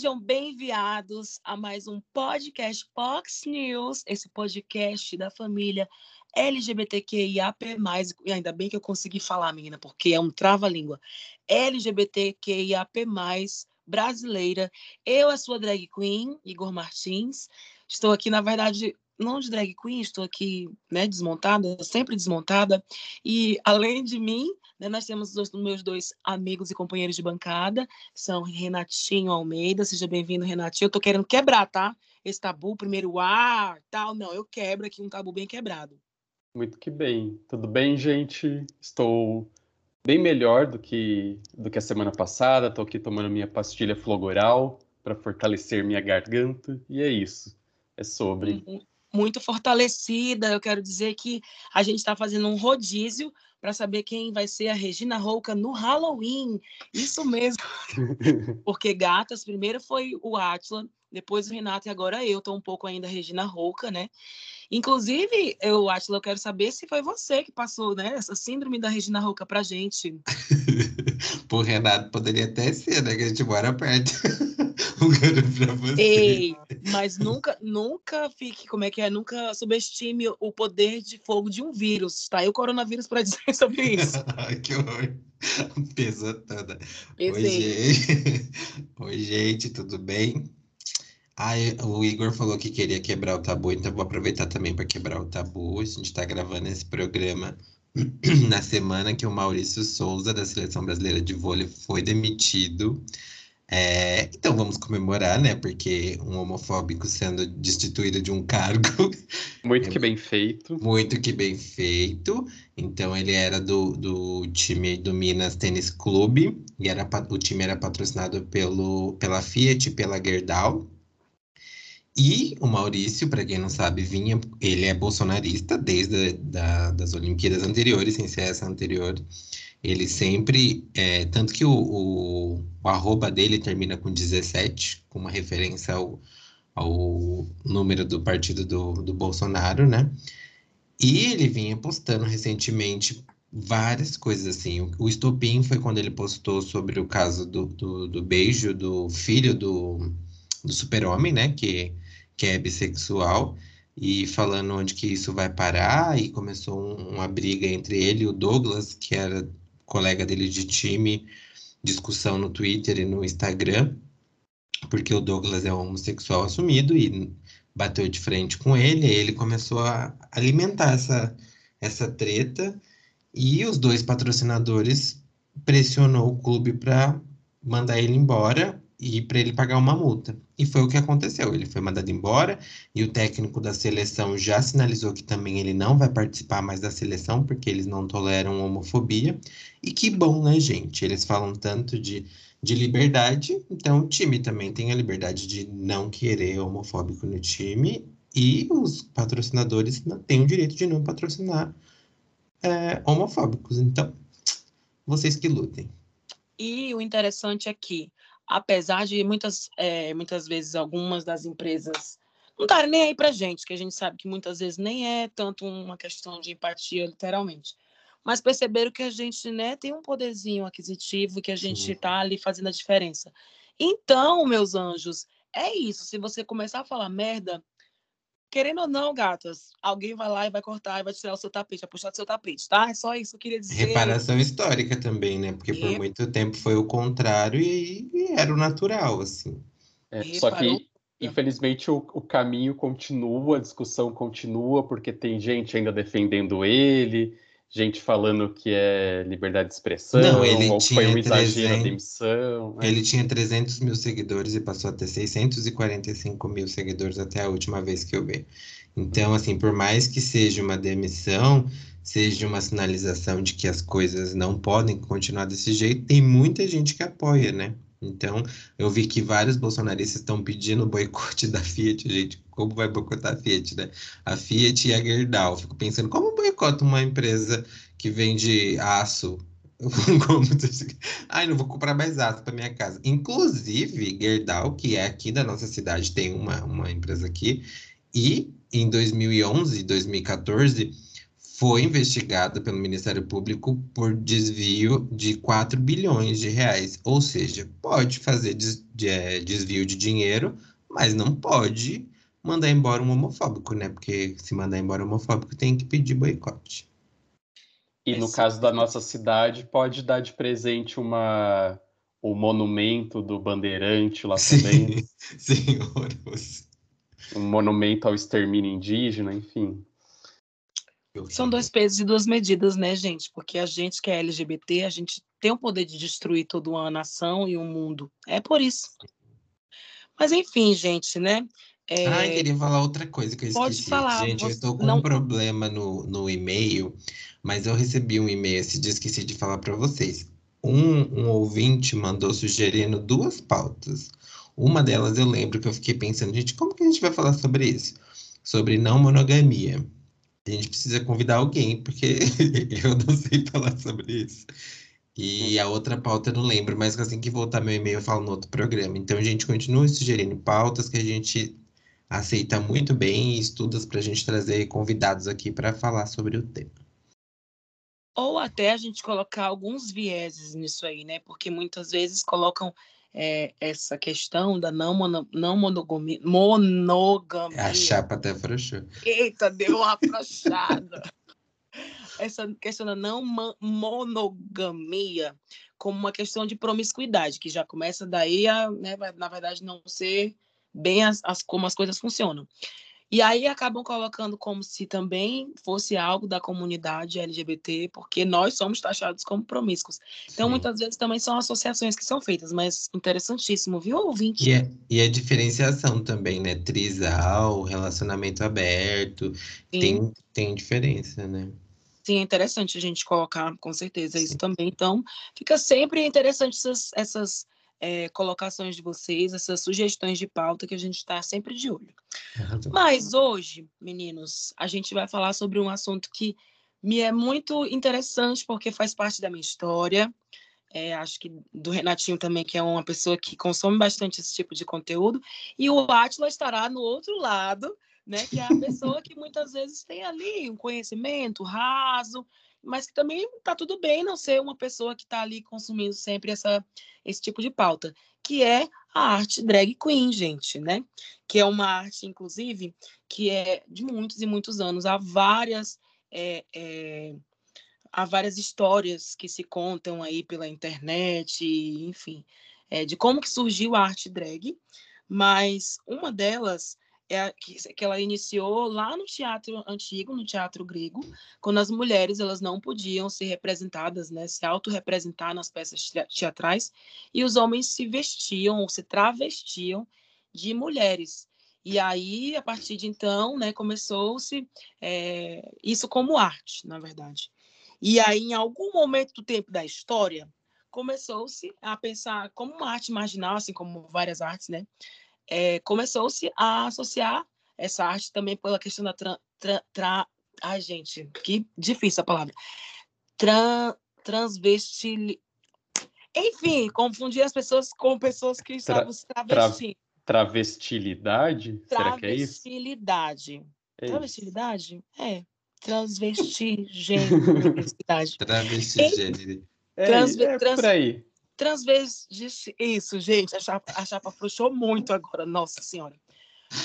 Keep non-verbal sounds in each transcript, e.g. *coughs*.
Sejam bem-vindos a mais um podcast Fox News, esse podcast da família LGBTQIAP+, e ainda bem que eu consegui falar, menina, porque é um trava-língua. LGBTQIAP+, brasileira. Eu, a sua drag queen, Igor Martins. Estou aqui, na verdade, não de drag queen, estou aqui, né, desmontada, sempre desmontada. E, além de mim, né, nós temos os meus dois amigos e companheiros de bancada, são Renatinho Almeida. Seja bem-vindo, Renatinho. Eu tô querendo quebrar, tá? Esse tabu, primeiro ar, tal. Não, eu quebro aqui um tabu bem quebrado. Muito que bem. Tudo bem, gente? Estou bem melhor do que, do que a semana passada. Estou aqui tomando minha pastilha flogoral para fortalecer minha garganta. E é isso. É sobre. Uhum. Muito fortalecida. Eu quero dizer que a gente está fazendo um rodízio para saber quem vai ser a Regina Rouca no Halloween. Isso mesmo. *laughs* Porque gatas, primeiro foi o Atlan, depois o Renato e agora eu. Estou um pouco ainda Regina Rouca, né? Inclusive, eu, Atila, eu quero saber se foi você que passou né, essa síndrome da Regina Rouca pra gente. *laughs* Por Renato, poderia até ser, né? Que a gente mora perto. *laughs* um cara pra você. Ei, mas nunca, nunca fique, como é que é? Nunca subestime o poder de fogo de um vírus, tá? E o coronavírus para dizer sobre isso. *laughs* que horror. Pesou toda. Oi gente. Oi, gente, tudo bem? Ah, o Igor falou que queria quebrar o tabu, então vou aproveitar também para quebrar o tabu. A gente está gravando esse programa *clears throat* na semana que o Maurício Souza, da Seleção Brasileira de Vôlei, foi demitido. É, então vamos comemorar, né? Porque um homofóbico sendo destituído de um cargo. *laughs* Muito é, que bem feito. Muito que bem feito. Então ele era do, do time do Minas Tênis Clube, e era, o time era patrocinado pelo, pela Fiat e pela Gerdau. E o Maurício, para quem não sabe, vinha, ele é bolsonarista desde da, das Olimpíadas anteriores, sem ser essa anterior. Ele sempre, é, tanto que o, o, o, arroba dele termina com 17, com uma referência ao, ao número do partido do, do Bolsonaro, né? E ele vinha postando recentemente várias coisas assim. O, o estopim foi quando ele postou sobre o caso do, do, do beijo do filho do, do super-homem, né? Que que é bissexual, e falando onde que isso vai parar, e começou um, uma briga entre ele e o Douglas, que era colega dele de time, discussão no Twitter e no Instagram, porque o Douglas é homossexual assumido e bateu de frente com ele, e ele começou a alimentar essa, essa treta, e os dois patrocinadores pressionou o clube para mandar ele embora e para ele pagar uma multa. E foi o que aconteceu. Ele foi mandado embora e o técnico da seleção já sinalizou que também ele não vai participar mais da seleção porque eles não toleram homofobia. E que bom, né, gente? Eles falam tanto de, de liberdade, então o time também tem a liberdade de não querer homofóbico no time e os patrocinadores têm o direito de não patrocinar é, homofóbicos. Então, vocês que lutem. E o interessante é que apesar de muitas, é, muitas vezes algumas das empresas não estarem nem aí para gente, que a gente sabe que muitas vezes nem é tanto uma questão de empatia, literalmente. Mas perceberam que a gente né, tem um poderzinho aquisitivo que a gente está ali fazendo a diferença. Então, meus anjos, é isso. Se você começar a falar merda, Querendo ou não, gatas, alguém vai lá e vai cortar e vai tirar o seu tapete, vai puxar do seu tapete, tá? É só isso que eu queria dizer. Reparação histórica também, né? Porque e... por muito tempo foi o contrário e, e era o natural, assim. É, só que, infelizmente, o, o caminho continua, a discussão continua, porque tem gente ainda defendendo ele, gente falando que é liberdade de expressão, não, ele ou foi um exagero 300, demissão. Né? Ele tinha 300 mil seguidores e passou a ter 645 mil seguidores até a última vez que eu vi. Então, assim, por mais que seja uma demissão, seja uma sinalização de que as coisas não podem continuar desse jeito, tem muita gente que apoia, né? Então, eu vi que vários bolsonaristas estão pedindo o boicote da Fiat, gente. Como vai boicotar a Fiat, né? A Fiat e a Gerdau. Fico pensando, como boicota uma empresa que vende aço? *laughs* Como... Ai, não vou comprar mais aço para minha casa. Inclusive, Gerdau, que é aqui da nossa cidade, tem uma, uma empresa aqui. E em 2011, 2014 foi investigada pelo Ministério Público por desvio de 4 bilhões de reais. Ou seja, pode fazer des, de, é, desvio de dinheiro, mas não pode mandar embora um homofóbico, né? Porque se mandar embora um homofóbico tem que pedir boicote. E no caso da nossa cidade, pode dar de presente uma o monumento do Bandeirante lá Sim, também. *laughs* senhores. Um monumento ao extermínio indígena, enfim. São dois pesos e duas medidas, né, gente? Porque a gente que é LGBT, a gente tem o poder de destruir toda uma nação e um mundo. É por isso. Mas enfim, gente, né? É... Ai, queria falar outra coisa que eu Pode esqueci. falar, Gente, eu estou com não- um problema no, no e-mail, mas eu recebi um e-mail esse dia, esqueci de falar para vocês. Um, um ouvinte mandou sugerindo duas pautas. Uma delas eu lembro que eu fiquei pensando, gente, como que a gente vai falar sobre isso? Sobre não monogamia. A gente precisa convidar alguém, porque *laughs* eu não sei falar sobre isso. E a outra pauta eu não lembro, mas assim que voltar meu e-mail eu falo no outro programa. Então, a gente continua sugerindo pautas que a gente aceita muito bem e estudas para a gente trazer convidados aqui para falar sobre o tema. Ou até a gente colocar alguns vieses nisso aí, né? Porque muitas vezes colocam é, essa questão da não, mono, não monogamia, monogamia. A chapa até frouxou. Eita, deu uma afrouxada. Essa questão da não monogamia como uma questão de promiscuidade, que já começa daí a, né, na verdade, não ser bem as, as- como as coisas funcionam. E aí acabam colocando como se também fosse algo da comunidade LGBT, porque nós somos taxados como promíscuos. Então, Sim. muitas vezes também são associações que são feitas, mas interessantíssimo, viu, ouvinte? E, é, e a diferenciação também, né? Trisal, relacionamento aberto, Sim. tem, tem diferença, né? Sim, é interessante a gente colocar, com certeza, isso Sim. também. Então, fica sempre interessante essas, essas eh, colocações de vocês, essas sugestões de pauta que a gente está sempre de olho. Mas hoje, meninos, a gente vai falar sobre um assunto que me é muito interessante, porque faz parte da minha história. É, acho que do Renatinho também, que é uma pessoa que consome bastante esse tipo de conteúdo. E o Átila estará no outro lado, né? Que é a pessoa que muitas vezes tem ali um conhecimento raso, mas que também está tudo bem não ser uma pessoa que está ali consumindo sempre essa, esse tipo de pauta, que é a arte drag queen, gente, né? Que é uma arte, inclusive, que é de muitos e muitos anos. Há várias, é, é, há várias histórias que se contam aí pela internet, enfim, é, de como que surgiu a arte drag, mas uma delas é a que, que ela iniciou lá no teatro antigo, no teatro grego, quando as mulheres elas não podiam ser representadas, né, se autorrepresentar nas peças te- teatrais, e os homens se vestiam ou se travestiam de mulheres. E aí, a partir de então, né, começou-se é, isso como arte, na verdade. E aí, em algum momento do tempo da história, começou-se a pensar como uma arte marginal, assim como várias artes, né? É, começou-se a associar essa arte também pela questão da tra, tra, tra, ai gente, que difícil a palavra, Tran, transvestil, enfim, confundir as pessoas com pessoas que estavam se travestindo. Travestilidade? Será que é isso? Travestilidade. É. Travestilidade? É. Transvestigenicidade. *laughs* Travesti Ei, gênero. É, Transve- é trans- por aí. Transvesti... Isso, gente, a chapa, a chapa frouxou muito agora, nossa senhora.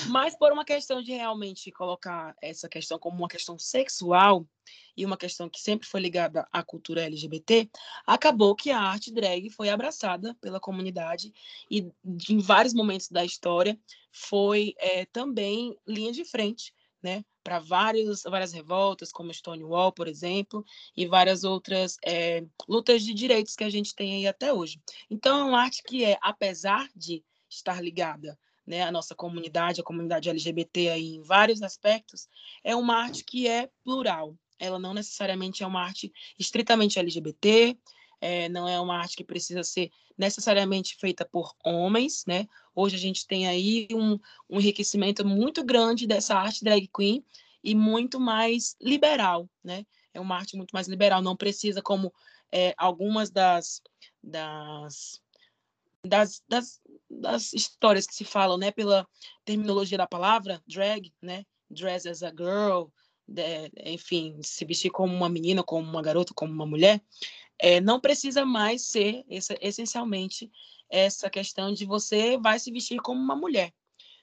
Mas por uma questão de realmente colocar essa questão como uma questão sexual e uma questão que sempre foi ligada à cultura LGBT, acabou que a arte drag foi abraçada pela comunidade e em vários momentos da história foi é, também linha de frente, né, para várias revoltas, como Stonewall, por exemplo, e várias outras é, lutas de direitos que a gente tem aí até hoje. Então, é uma arte que é, apesar de estar ligada né, à nossa comunidade, a comunidade LGBT aí em vários aspectos, é uma arte que é plural. Ela não necessariamente é uma arte estritamente LGBT, é, não é uma arte que precisa ser necessariamente feita por homens, né? Hoje a gente tem aí um, um enriquecimento muito grande dessa arte drag queen e muito mais liberal, né? É uma arte muito mais liberal, não precisa como é, algumas das, das, das, das, das histórias que se falam, né? Pela terminologia da palavra, drag, né? Dress as a girl, de, enfim, se vestir como uma menina, como uma garota, como uma mulher, é, não precisa mais ser essa, essencialmente essa questão de você vai se vestir como uma mulher.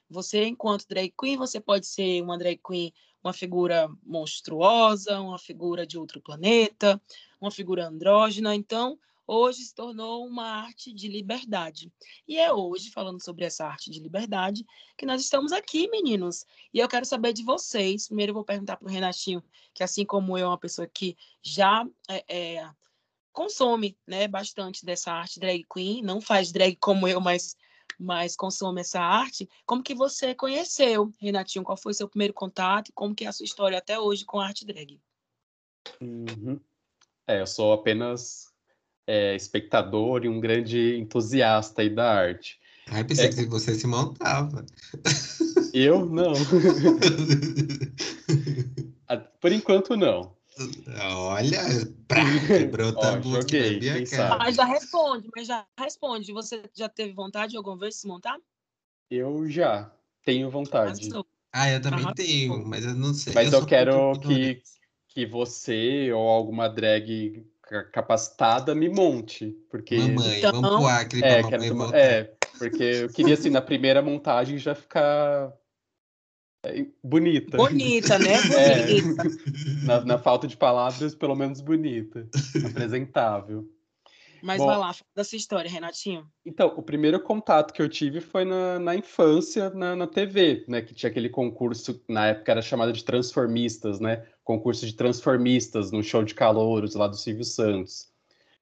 Você, enquanto drag queen, você pode ser uma drag queen, uma figura monstruosa, uma figura de outro planeta, uma figura andrógena. Então, hoje se tornou uma arte de liberdade. E é hoje, falando sobre essa arte de liberdade, que nós estamos aqui, meninos. E eu quero saber de vocês. Primeiro, eu vou perguntar para o Renatinho, que assim como eu, é uma pessoa que já é, é, consome né, bastante dessa arte drag queen, não faz drag como eu, mas, mas consome essa arte. Como que você conheceu, Renatinho? Qual foi o seu primeiro contato? Como que é a sua história até hoje com a arte drag? Uhum. É, eu sou apenas é, espectador e um grande entusiasta aí da arte. Ai, pensei é... que você se montava. Eu não. *laughs* *laughs* Por enquanto não. Olha, pra, *laughs* quebrou o tabu joguei, Mas já responde, mas já responde. Você já teve vontade alguma vez de se montar? Eu já tenho vontade. Ah, eu também tenho, mas eu não sei. Mas eu, eu quero que, que você ou alguma drag capacitada me monte, porque... Mamãe, então... vamos pro Acre é, mamãe É, porque eu queria, assim, na primeira montagem já ficar bonita. Bonita, né? *laughs* Bonita. É, na, na, falta de palavras, pelo menos bonita. Apresentável. Mas Bom, vai lá, fala dessa história, Renatinho. Então, o primeiro contato que eu tive foi na, na infância, na, na TV, né? Que tinha aquele concurso, na época era chamado de Transformistas, né? Concurso de Transformistas no show de calouros lá do Silvio Santos.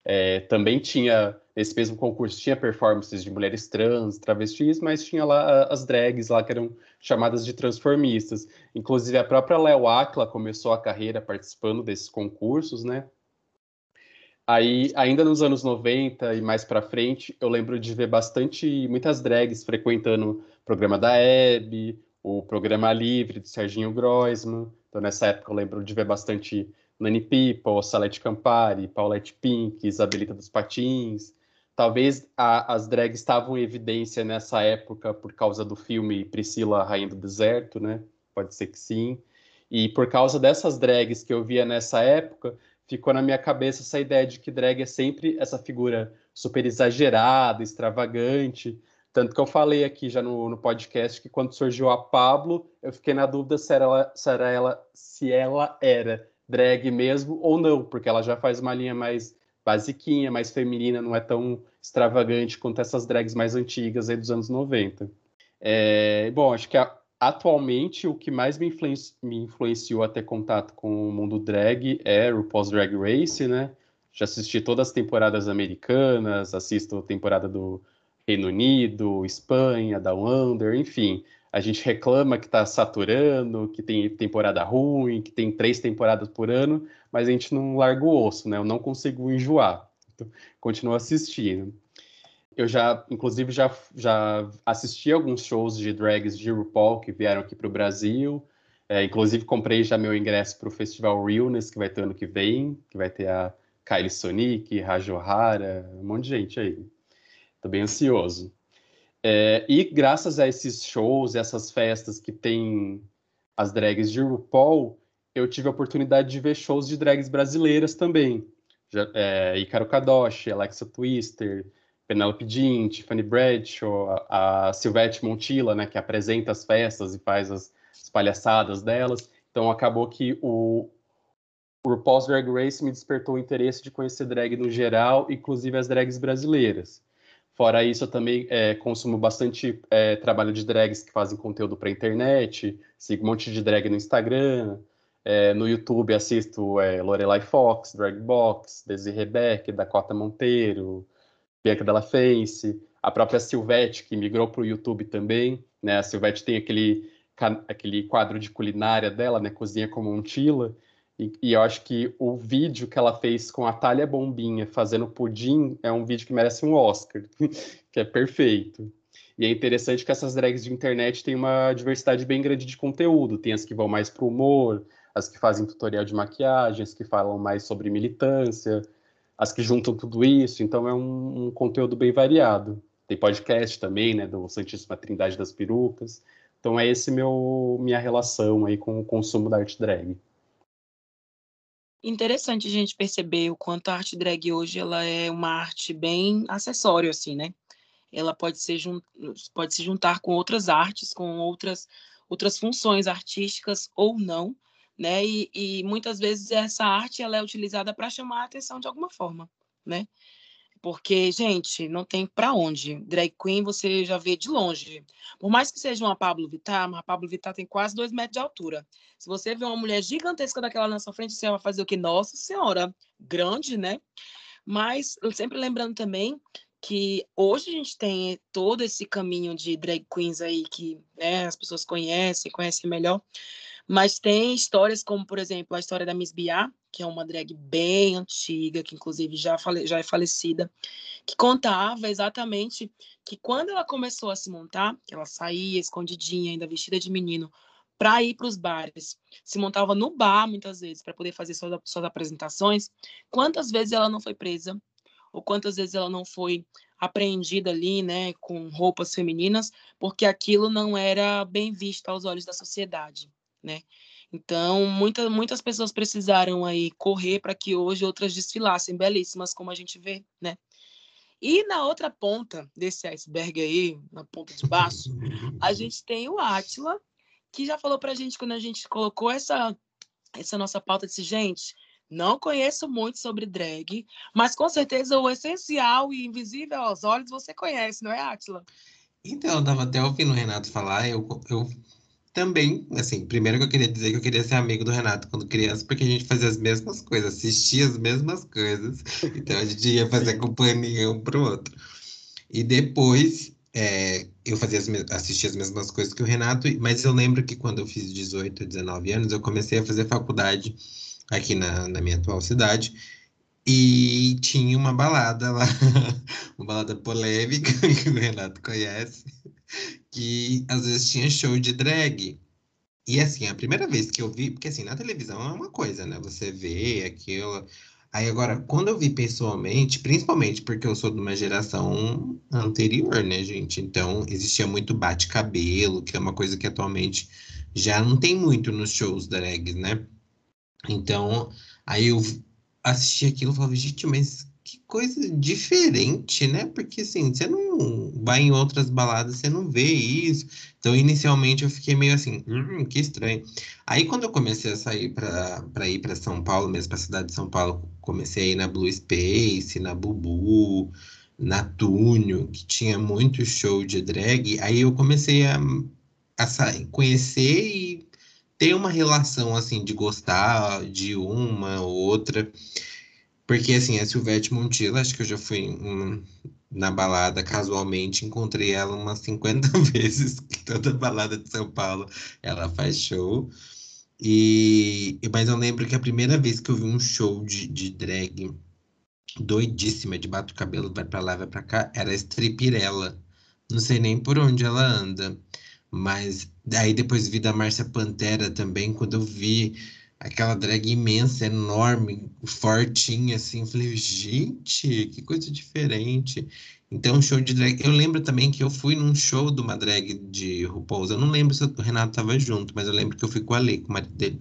É, também tinha, nesse mesmo concurso, tinha performances de mulheres trans, travestis, mas tinha lá as drags lá que eram chamadas de transformistas. Inclusive, a própria Léo Akla começou a carreira participando desses concursos, né? Aí, ainda nos anos 90 e mais para frente, eu lembro de ver bastante, muitas drags frequentando o programa da Hebe, o programa Livre, do Serginho Groisman. Então, nessa época, eu lembro de ver bastante Nani People, Salete Campari, Paulette Pink, Isabelita dos Patins. Talvez a, as drags estavam em evidência nessa época por causa do filme Priscila, Rainha do Deserto, né? Pode ser que sim. E por causa dessas drags que eu via nessa época, ficou na minha cabeça essa ideia de que drag é sempre essa figura super exagerada, extravagante. Tanto que eu falei aqui já no, no podcast que quando surgiu a Pablo, eu fiquei na dúvida se, era ela, se, era ela, se ela era drag mesmo ou não, porque ela já faz uma linha mais basiquinha, mais feminina, não é tão extravagante quanto essas drags mais antigas aí dos anos 90. É, bom, acho que a, atualmente o que mais me, me, influenciou a ter contato com o mundo drag é o Pós Drag Race, né? Já assisti todas as temporadas americanas, assisto a temporada do Reino Unido, Espanha, da Under, enfim a gente reclama que está saturando, que tem temporada ruim, que tem três temporadas por ano, mas a gente não larga o osso, né? Eu não consigo enjoar. Então, continuo assistindo. Eu já, inclusive, já, já assisti alguns shows de drags de RuPaul que vieram aqui para o Brasil. É, inclusive, comprei já meu ingresso para o Festival Realness, que vai ter ano que vem, que vai ter a Kylie Sonic, Rajo Hara, um monte de gente aí. Estou bem ansioso. É, e graças a esses shows, essas festas que tem as drags de RuPaul, eu tive a oportunidade de ver shows de drags brasileiras também. É, Icaro Kadoshi, Alexa Twister, Penelope Jean, Tiffany Bradshaw, a, a Silvete Montilla, né, que apresenta as festas e faz as, as palhaçadas delas. Então acabou que o, o RuPaul's Drag Race me despertou o interesse de conhecer drag no geral, inclusive as drags brasileiras. Fora isso, eu também é, consumo bastante é, trabalho de drags que fazem conteúdo para internet, sigo um monte de drag no Instagram, é, no YouTube assisto é, Lorelai Fox, Dragbox, Desi Rebeck, Dakota Monteiro, Bianca Della Face, a própria Silvete, que migrou para o YouTube também. Né? A Silvete tem aquele, aquele quadro de culinária dela, né? Cozinha como um Tila. E, eu acho que o vídeo que ela fez com a Thalia Bombinha fazendo pudim é um vídeo que merece um Oscar, *laughs* que é perfeito. E é interessante que essas drags de internet têm uma diversidade bem grande de conteúdo. Tem as que vão mais para o humor, as que fazem tutorial de maquiagem, as que falam mais sobre militância, as que juntam tudo isso. Então é um, um conteúdo bem variado. Tem podcast também, né, do Santíssima Trindade das Perucas. Então é esse meu minha relação aí com o consumo da arte drag. Interessante a gente perceber o quanto a arte drag hoje ela é uma arte bem acessória, assim, né? Ela pode, ser, pode se juntar com outras artes, com outras, outras funções artísticas ou não, né? E, e muitas vezes essa arte ela é utilizada para chamar a atenção de alguma forma, né? Porque, gente, não tem para onde. Drag queen você já vê de longe. Por mais que seja uma Pablo Vittar, mas a Pablo Vittar tem quase dois metros de altura. Se você vê uma mulher gigantesca daquela na sua frente, você vai fazer o que? Nossa Senhora, grande, né? Mas sempre lembrando também que hoje a gente tem todo esse caminho de drag queens aí que né, as pessoas conhecem, conhecem melhor. Mas tem histórias como, por exemplo, a história da Miss Bia, que é uma drag bem antiga, que inclusive já, fale, já é falecida, que contava exatamente que quando ela começou a se montar, que ela saía escondidinha, ainda vestida de menino, para ir para os bares, se montava no bar muitas vezes para poder fazer suas, suas apresentações, quantas vezes ela não foi presa, ou quantas vezes ela não foi apreendida ali, né, com roupas femininas, porque aquilo não era bem visto aos olhos da sociedade né? Então, muita, muitas pessoas precisaram aí correr para que hoje outras desfilassem, belíssimas, como a gente vê, né? E na outra ponta desse iceberg aí, na ponta de baixo, a *laughs* gente tem o Átila, que já falou para a gente quando a gente colocou essa, essa nossa pauta, disse, gente, não conheço muito sobre drag, mas com certeza o essencial e invisível aos olhos você conhece, não é, Átila? Então, eu tava até ouvindo o Renato falar, eu, eu também, assim, primeiro que eu queria dizer que eu queria ser amigo do Renato quando criança, porque a gente fazia as mesmas coisas, assistia as mesmas coisas, *laughs* então a gente ia fazer companhia um pro outro. E depois, é, eu fazia as, assistia as mesmas coisas que o Renato, mas eu lembro que quando eu fiz 18, 19 anos, eu comecei a fazer faculdade aqui na, na minha atual cidade, e tinha uma balada lá, *laughs* uma balada polêmica *laughs* que o Renato conhece, que às vezes tinha show de drag. E assim, a primeira vez que eu vi, porque assim, na televisão é uma coisa, né? Você vê aquilo. Aí agora, quando eu vi pessoalmente, principalmente porque eu sou de uma geração anterior, né, gente? Então, existia muito bate-cabelo, que é uma coisa que atualmente já não tem muito nos shows drags, né? Então, aí eu assisti aquilo e falava, gente, mas que coisa diferente, né? Porque assim, você não vai em outras baladas, você não vê isso. Então, inicialmente eu fiquei meio assim, hum, que estranho. Aí, quando eu comecei a sair para ir para São Paulo, mesmo para a cidade de São Paulo, comecei a ir na Blue Space, na Bubu, na Túnio, que tinha muito show de drag. Aí eu comecei a, a sair, conhecer e ter uma relação assim de gostar de uma ou outra. Porque, assim, a Silvete Montilla, acho que eu já fui um, na balada casualmente, encontrei ela umas 50 *laughs* vezes, toda balada de São Paulo ela faz show. E, mas eu lembro que a primeira vez que eu vi um show de, de drag doidíssima, de bato cabelo, vai pra lá, vai pra cá, era a Stripirella. Não sei nem por onde ela anda. Mas daí depois vi da Márcia Pantera também, quando eu vi aquela drag imensa, enorme, fortinha, assim. falei, gente, que coisa diferente. Então, show de drag. Eu lembro também que eu fui num show de uma drag de RuPaul's. Eu não lembro se o Renato tava junto, mas eu lembro que eu fui com a Lê, com o marido dele.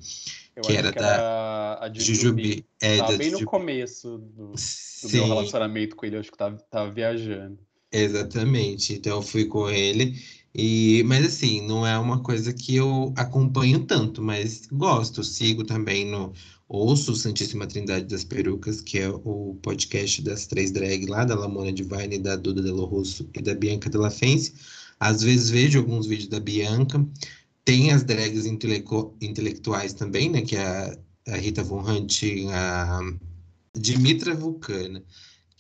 Eu que era que da era Jujubi. É, tava bem Jujubi. no começo do, do meu relacionamento com ele. Eu acho que tava, tava viajando. Exatamente. Então, eu fui com ele. E, mas assim, não é uma coisa que eu acompanho tanto, mas gosto, sigo também no Ouço Santíssima Trindade das Perucas, que é o podcast das três drag lá, da Lamona Divine, da Duda Delo Russo e da Bianca Della Fence. Às vezes vejo alguns vídeos da Bianca. Tem as drags intelectu intelectuais também, né? Que é a, a Rita Von Hunt, a Dimitra Vulcana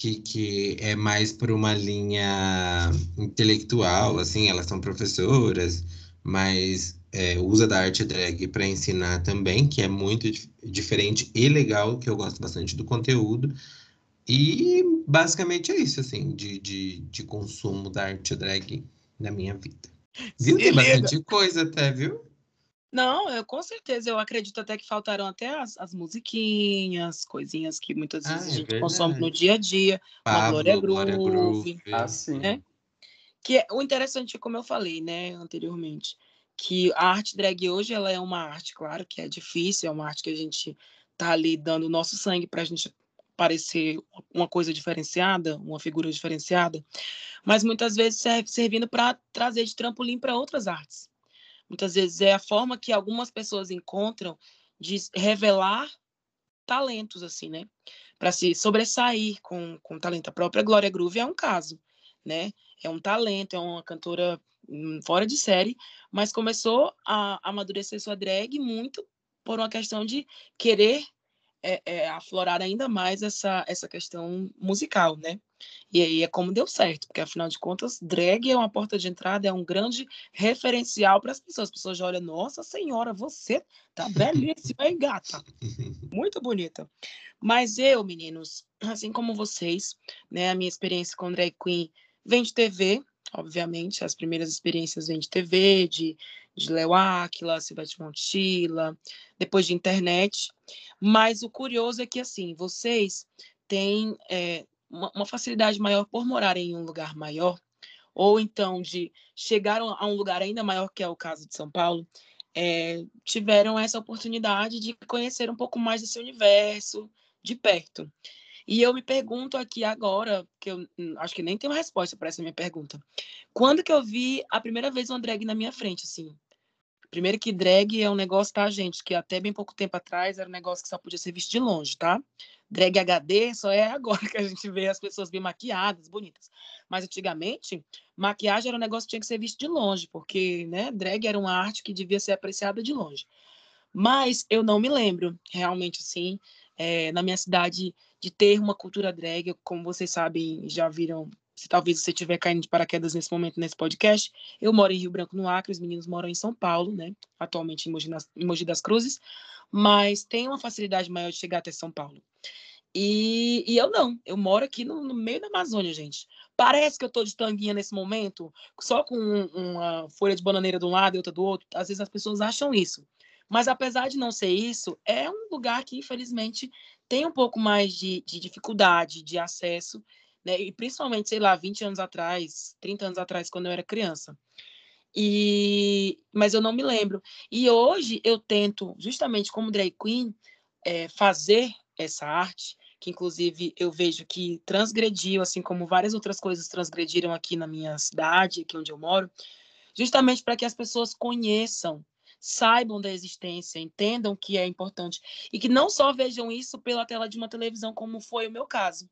que, que é mais por uma linha intelectual, assim, elas são professoras, mas é, usa da arte drag para ensinar também, que é muito diferente e legal, que eu gosto bastante do conteúdo. E basicamente é isso, assim, de, de, de consumo da arte drag na minha vida. Viu? Tem bastante coisa até, viu? Não, eu com certeza, eu acredito até que faltaram até as, as musiquinhas, coisinhas que muitas vezes ah, a é gente consome no dia a dia, Pablo, uma Glória Groove, Glória Groove. Ah, sim. Né? Que é, o interessante, como eu falei, né, anteriormente, que a arte drag hoje ela é uma arte, claro, que é difícil, é uma arte que a gente tá ali dando o nosso sangue para a gente parecer uma coisa diferenciada, uma figura diferenciada, mas muitas vezes serve servindo para trazer de trampolim para outras artes. Muitas vezes é a forma que algumas pessoas encontram de revelar talentos, assim, né? Para se sobressair com, com talento. A própria Glória Groove é um caso, né? É um talento, é uma cantora hum, fora de série, mas começou a amadurecer sua drag muito por uma questão de querer é, é, aflorar ainda mais essa, essa questão musical, né? E aí é como deu certo, porque afinal de contas, drag é uma porta de entrada, é um grande referencial para as pessoas. As pessoas já olham, nossa senhora, você tá belíssima, hein, gata? *laughs* Muito bonita. Mas eu, meninos, assim como vocês, né, a minha experiência com drag queen vem de TV, obviamente, as primeiras experiências vêm de TV, de, de Léo Áquila, Silvete Montilla, depois de internet. Mas o curioso é que, assim, vocês têm é, uma, uma facilidade maior por morar em um lugar maior, ou então de chegar a um lugar ainda maior, que é o caso de São Paulo, é, tiveram essa oportunidade de conhecer um pouco mais desse universo de perto. E eu me pergunto aqui agora, que eu hum, acho que nem tenho resposta para essa minha pergunta. Quando que eu vi a primeira vez uma drag na minha frente, assim? Primeiro que drag é um negócio, tá, gente? Que até bem pouco tempo atrás era um negócio que só podia ser visto de longe, tá? Drag HD só é agora *laughs* que a gente vê as pessoas bem maquiadas, bonitas. Mas antigamente, maquiagem era um negócio que tinha que ser visto de longe, porque, né, drag era uma arte que devia ser apreciada de longe. Mas eu não me lembro, realmente, assim, é, na minha cidade, de ter uma cultura drag, como vocês sabem, já viram se talvez você estiver caindo de paraquedas nesse momento nesse podcast, eu moro em Rio Branco, no Acre, os meninos moram em São Paulo, né? Atualmente em Mogi, nas, em Mogi das Cruzes, mas tem uma facilidade maior de chegar até São Paulo. E, e eu não, eu moro aqui no, no, meio da Amazônia, gente. Parece que eu tô de tanguinha nesse momento, só com uma folha de bananeira de um lado e outra do outro. Às vezes as pessoas acham isso. Mas apesar de não ser isso, é um lugar que, infelizmente, tem um pouco mais de, de dificuldade de acesso né? E principalmente, sei lá, 20 anos atrás, 30 anos atrás, quando eu era criança. E mas eu não me lembro. E hoje eu tento, justamente como drag queen, é, fazer essa arte, que inclusive eu vejo que transgrediu, assim como várias outras coisas transgrediram aqui na minha cidade, aqui onde eu moro, justamente para que as pessoas conheçam, saibam da existência, entendam que é importante e que não só vejam isso pela tela de uma televisão, como foi o meu caso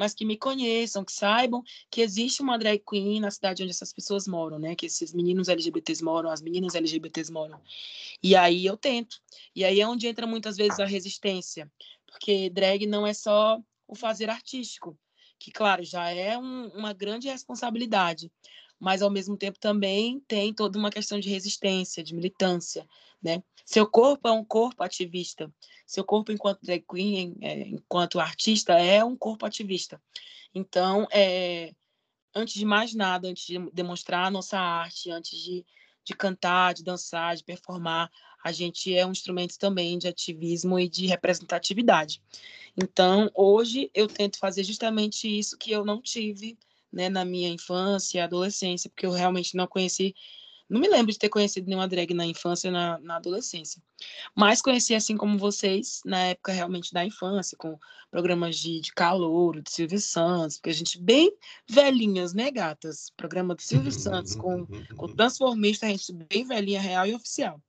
mas que me conheçam, que saibam que existe uma drag queen na cidade onde essas pessoas moram, né? Que esses meninos LGBTs moram, as meninas LGBTs moram. E aí eu tento. E aí é onde entra muitas vezes a resistência, porque drag não é só o fazer artístico, que claro, já é um, uma grande responsabilidade, mas ao mesmo tempo também tem toda uma questão de resistência, de militância, né? Seu corpo é um corpo ativista. Seu corpo enquanto drag queen, é, enquanto artista, é um corpo ativista. Então, é, antes de mais nada, antes de demonstrar a nossa arte, antes de, de cantar, de dançar, de performar, a gente é um instrumento também de ativismo e de representatividade. Então, hoje eu tento fazer justamente isso que eu não tive né, na minha infância e adolescência, porque eu realmente não conheci, não me lembro de ter conhecido nenhuma drag na infância e na, na adolescência. Mas conheci, assim como vocês, na época realmente da infância, com programas de, de calor, de Silvio Santos, porque a gente bem velhinhas, né, gatas? Programa do Silvio Santos com, com Transformista, a gente bem velhinha, real e oficial.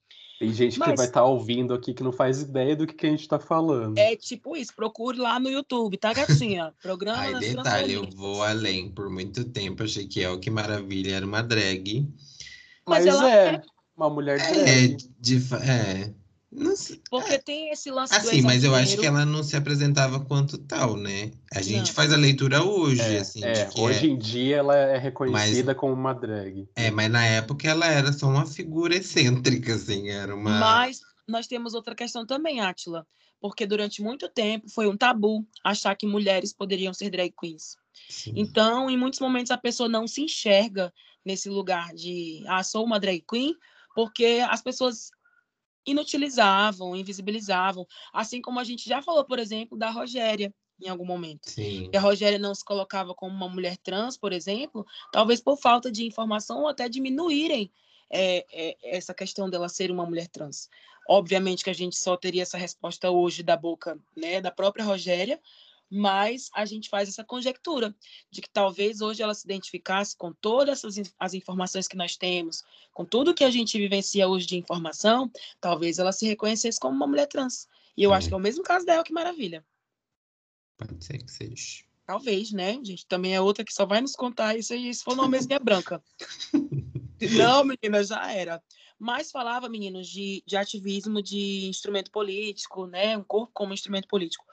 Tem gente Mas, que vai estar tá ouvindo aqui que não faz ideia do que, que a gente está falando. É tipo isso, procure lá no YouTube, tá, gatinha? *laughs* Programa Ai, detalhe, eu vou além. Por muito tempo achei que El, que maravilha, era uma drag. Mas, Mas ela é, é uma mulher é, drag. É, de, é, porque é. tem esse lance assim, mas eu acho que ela não se apresentava quanto tal, né? A gente não. faz a leitura hoje, é, assim. É, hoje é... em dia ela é reconhecida mas, como uma drag. É, mas na época ela era só uma figura excêntrica, assim, era uma. Mas nós temos outra questão também, Átila, porque durante muito tempo foi um tabu achar que mulheres poderiam ser drag queens. Sim. Então, em muitos momentos a pessoa não se enxerga nesse lugar de, ah, sou uma drag queen, porque as pessoas inutilizavam, invisibilizavam, assim como a gente já falou, por exemplo, da Rogéria em algum momento. Sim. E a Rogéria não se colocava como uma mulher trans, por exemplo, talvez por falta de informação ou até diminuírem é, é, essa questão dela ser uma mulher trans. Obviamente que a gente só teria essa resposta hoje da boca né, da própria Rogéria, mas a gente faz essa conjectura de que talvez hoje ela se identificasse com todas essas, as informações que nós temos, com tudo que a gente vivencia hoje de informação, talvez ela se reconhecesse como uma mulher trans. E eu é. acho que é o mesmo caso dela, que maravilha. Pode ser que seja. Talvez, né? A gente também é outra que só vai nos contar isso aí se for numa mesinha *laughs* branca. Não, menina, já era. Mas falava, meninos, de, de ativismo de instrumento político, né? Um corpo como instrumento político.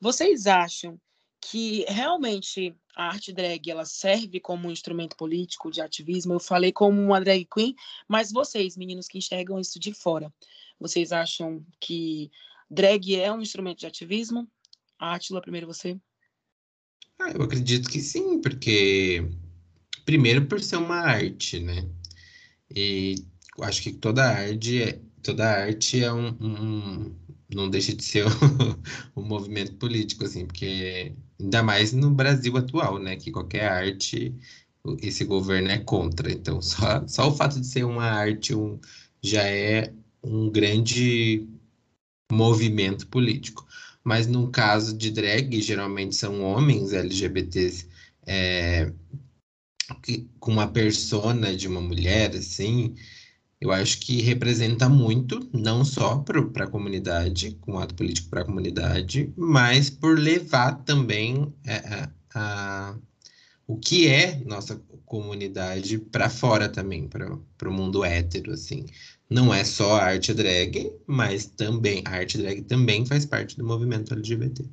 Vocês acham que realmente a arte drag ela serve como um instrumento político de ativismo? Eu falei como uma drag queen, mas vocês, meninos que enxergam isso de fora, vocês acham que drag é um instrumento de ativismo? Átila, primeiro você. Ah, eu acredito que sim, porque primeiro por ser uma arte, né? E acho que toda arte é, toda arte é um, um não deixa de ser *laughs* um, movimento político, assim, porque ainda mais no Brasil atual, né, que qualquer arte esse governo é contra. Então, só, só o fato de ser uma arte um, já é um grande movimento político. Mas no caso de drag, geralmente são homens LGBTs é, que, com uma persona de uma mulher, assim, eu acho que representa muito, não só para a comunidade, com ato político para a comunidade, mas por levar também a, é, é, a, o que é nossa comunidade para fora também, para o mundo hétero, assim. Não é só a arte drag, mas também a arte drag também faz parte do movimento LGBT.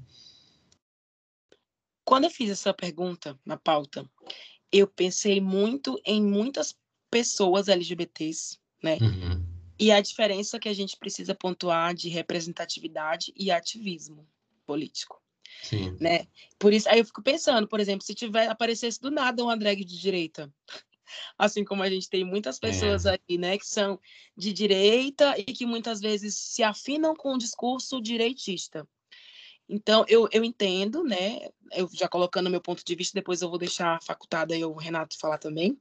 Quando eu fiz essa pergunta na pauta, eu pensei muito em muitas pessoas LGBTs né? Uhum. E a diferença que a gente precisa pontuar de representatividade e ativismo político. Sim. Né? Por isso, aí eu fico pensando, por exemplo, se tiver aparecesse do nada uma drag de direita, *laughs* assim como a gente tem muitas pessoas é. aí, né, que são de direita e que muitas vezes se afinam com o discurso direitista. Então, eu, eu entendo, né? Eu já colocando meu ponto de vista, depois eu vou deixar facultado aí o Renato falar também,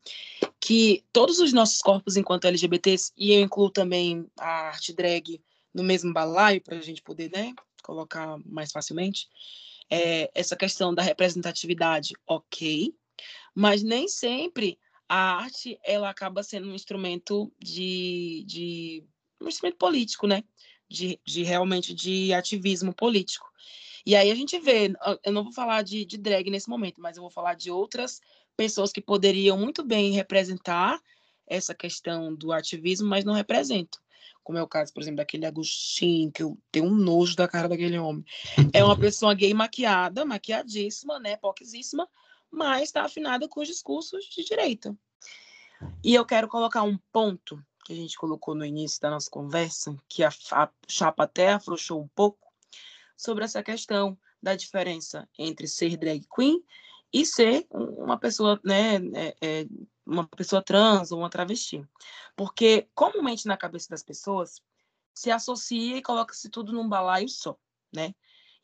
que todos os nossos corpos enquanto LGBTs, e eu incluo também a arte drag no mesmo balaio, para a gente poder, né, colocar mais facilmente, é, essa questão da representatividade, ok, mas nem sempre a arte ela acaba sendo um instrumento de, de um instrumento político, né? De, de realmente de ativismo político. E aí a gente vê, eu não vou falar de, de drag nesse momento, mas eu vou falar de outras pessoas que poderiam muito bem representar essa questão do ativismo, mas não representam. Como é o caso, por exemplo, daquele Agostinho, que eu tenho um nojo da cara daquele homem. É uma *laughs* pessoa gay maquiada, maquiadíssima, né, poquíssima, mas está afinada com os discursos de direita. E eu quero colocar um ponto que a gente colocou no início da nossa conversa, que a, a chapa até afrouxou um pouco, sobre essa questão da diferença entre ser drag queen e ser uma pessoa, né, é, é, uma pessoa trans ou uma travesti. Porque comumente na cabeça das pessoas se associa e coloca-se tudo num balaio só, né?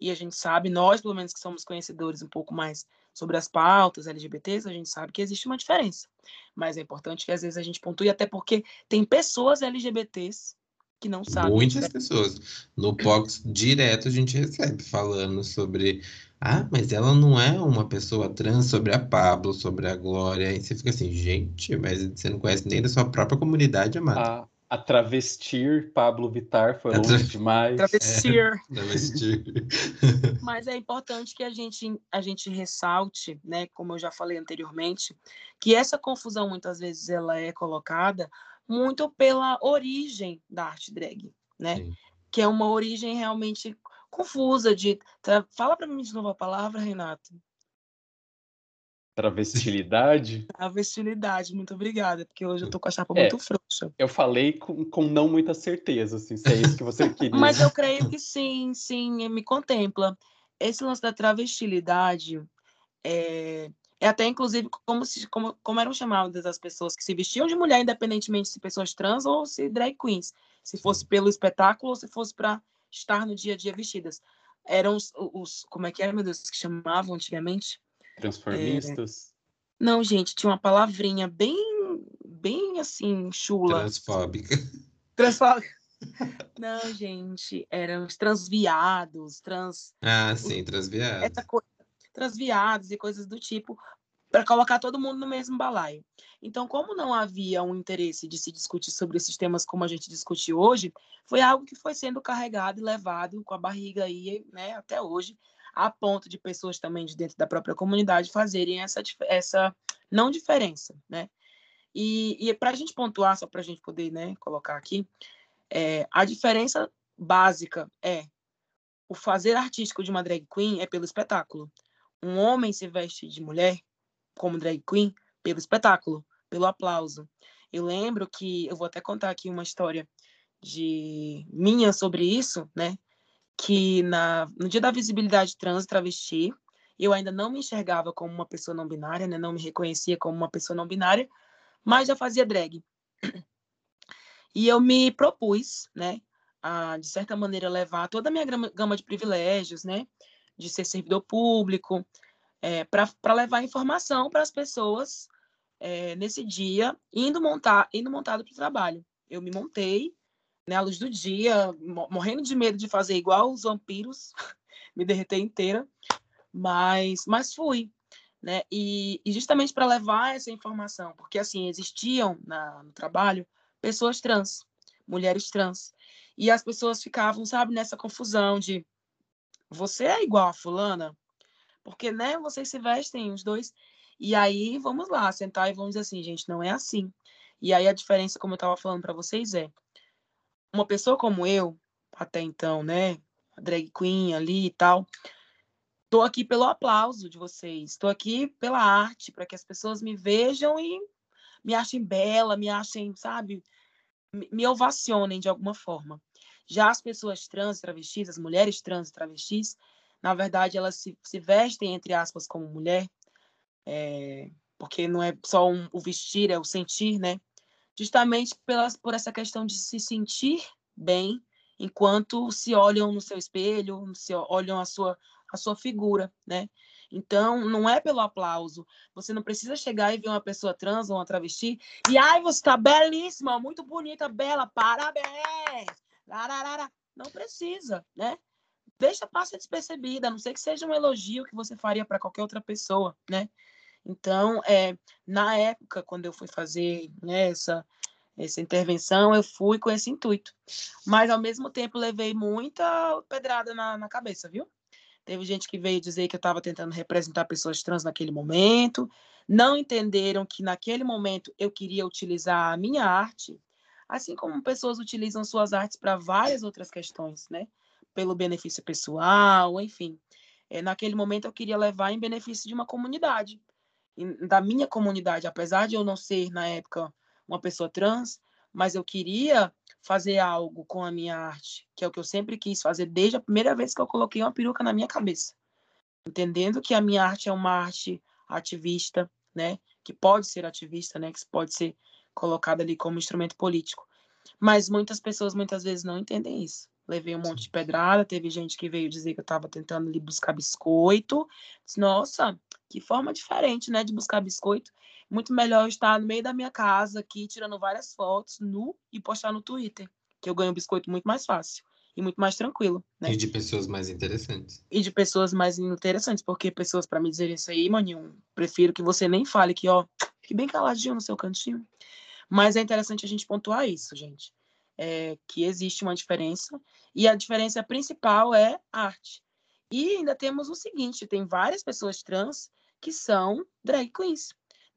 E a gente sabe, nós, pelo menos que somos conhecedores um pouco mais sobre as pautas LGBTs, a gente sabe que existe uma diferença. Mas é importante que às vezes a gente pontue, até porque tem pessoas LGBTs que não sabem. Muitas pessoas. No box direto a gente recebe falando sobre. Ah, mas ela não é uma pessoa trans sobre a Pablo, sobre a Glória. E você fica assim, gente, mas você não conhece nem da sua própria comunidade, amada. A, a travestir Pablo Vitar foi longe demais. Travestir. É, travestir. *laughs* mas é importante que a gente, a gente ressalte, né, como eu já falei anteriormente, que essa confusão muitas vezes ela é colocada muito pela origem da arte drag, né? Sim. Que é uma origem realmente confusa de fala para mim de novo a palavra, Renato. Travestilidade? *laughs* Travestilidade, muito obrigada, porque hoje eu tô com a chapa é, muito frouxa. Eu falei com, com não muita certeza, assim, se é isso que você *laughs* queria. Mas eu creio que sim, sim, me contempla. Esse lance da travestilidade é, é até, inclusive, como, se, como, como eram chamadas as pessoas que se vestiam de mulher, independentemente se pessoas trans ou se drag queens. Se fosse pelo espetáculo ou se fosse para estar no dia a dia vestidas. Eram os, os, Como é que era, meu Deus, que chamavam antigamente? Transformistas? É... Não, gente, tinha uma palavrinha bem, bem assim, chula. Transfóbica. Transfóbica. *laughs* Não, gente, eram os transviados, trans. Ah, sim, transviados. Transviados e coisas do tipo, para colocar todo mundo no mesmo balaio. Então, como não havia um interesse de se discutir sobre esses temas como a gente discute hoje, foi algo que foi sendo carregado e levado com a barriga aí, né, até hoje, a ponto de pessoas também de dentro da própria comunidade fazerem essa, essa não diferença, né? E, e para a gente pontuar, só para a gente poder né, colocar aqui, é, a diferença básica é o fazer artístico de uma drag queen é pelo espetáculo. Um homem se veste de mulher como drag queen pelo espetáculo, pelo aplauso. Eu lembro que eu vou até contar aqui uma história de minha sobre isso, né? Que na, no dia da visibilidade trans e travesti, eu ainda não me enxergava como uma pessoa não binária, né? Não me reconhecia como uma pessoa não binária, mas já fazia drag. E eu me propus, né, a, de certa maneira, levar toda a minha gama de privilégios, né, de ser servidor público, é, para levar informação para as pessoas é, nesse dia, indo, montar, indo montado para o trabalho. Eu me montei, né, luz do dia, morrendo de medo de fazer igual os vampiros, *laughs* me derreter inteira, mas, mas fui. Né? E, e justamente para levar essa informação, porque assim existiam na, no trabalho pessoas trans, mulheres trans. E as pessoas ficavam, sabe, nessa confusão de você é igual a fulana? Porque, né, vocês se vestem os dois. E aí, vamos lá, sentar e vamos dizer assim, gente, não é assim. E aí a diferença, como eu estava falando para vocês, é uma pessoa como eu, até então, né, drag queen ali e tal, tô aqui pelo aplauso de vocês, estou aqui pela arte, para que as pessoas me vejam e me achem bela, me achem, sabe, me ovacionem de alguma forma. Já as pessoas trans, travestis, as mulheres trans travestis, na verdade, elas se, se vestem, entre aspas, como mulher, é, porque não é só um, o vestir, é o sentir, né? Justamente pelas, por essa questão de se sentir bem enquanto se olham no seu espelho, se olham a sua, a sua figura, né? Então, não é pelo aplauso. Você não precisa chegar e ver uma pessoa trans ou uma travesti e, ai, você está belíssima, muito bonita, bela, parabéns! Lararara. Não precisa, né? Deixa passar despercebida, a não ser que seja um elogio que você faria para qualquer outra pessoa, né? Então, é, na época, quando eu fui fazer né, essa, essa intervenção, eu fui com esse intuito. Mas, ao mesmo tempo, levei muita pedrada na, na cabeça, viu? Teve gente que veio dizer que eu estava tentando representar pessoas trans naquele momento. Não entenderam que naquele momento eu queria utilizar a minha arte, assim como pessoas utilizam suas artes para várias outras questões, né? Pelo benefício pessoal, enfim. É, naquele momento eu queria levar em benefício de uma comunidade, da minha comunidade, apesar de eu não ser na época uma pessoa trans, mas eu queria fazer algo com a minha arte, que é o que eu sempre quis fazer desde a primeira vez que eu coloquei uma peruca na minha cabeça. Entendendo que a minha arte é uma arte ativista, né? Que pode ser ativista, né? Que pode ser colocada ali como instrumento político. Mas muitas pessoas muitas vezes não entendem isso. Levei um monte de pedrada, teve gente que veio dizer que eu estava tentando ali buscar biscoito. Nossa, que forma diferente, né, de buscar biscoito. Muito melhor eu estar no meio da minha casa aqui, tirando várias fotos, nu, e postar no Twitter, que eu ganho biscoito muito mais fácil e muito mais tranquilo, né? E de pessoas mais interessantes. E de pessoas mais interessantes, porque pessoas para me dizerem isso aí, maninho, prefiro que você nem fale que, ó, fique bem caladinho no seu cantinho. Mas é interessante a gente pontuar isso, gente. É, que existe uma diferença, e a diferença principal é arte. E ainda temos o seguinte: tem várias pessoas trans que são drag queens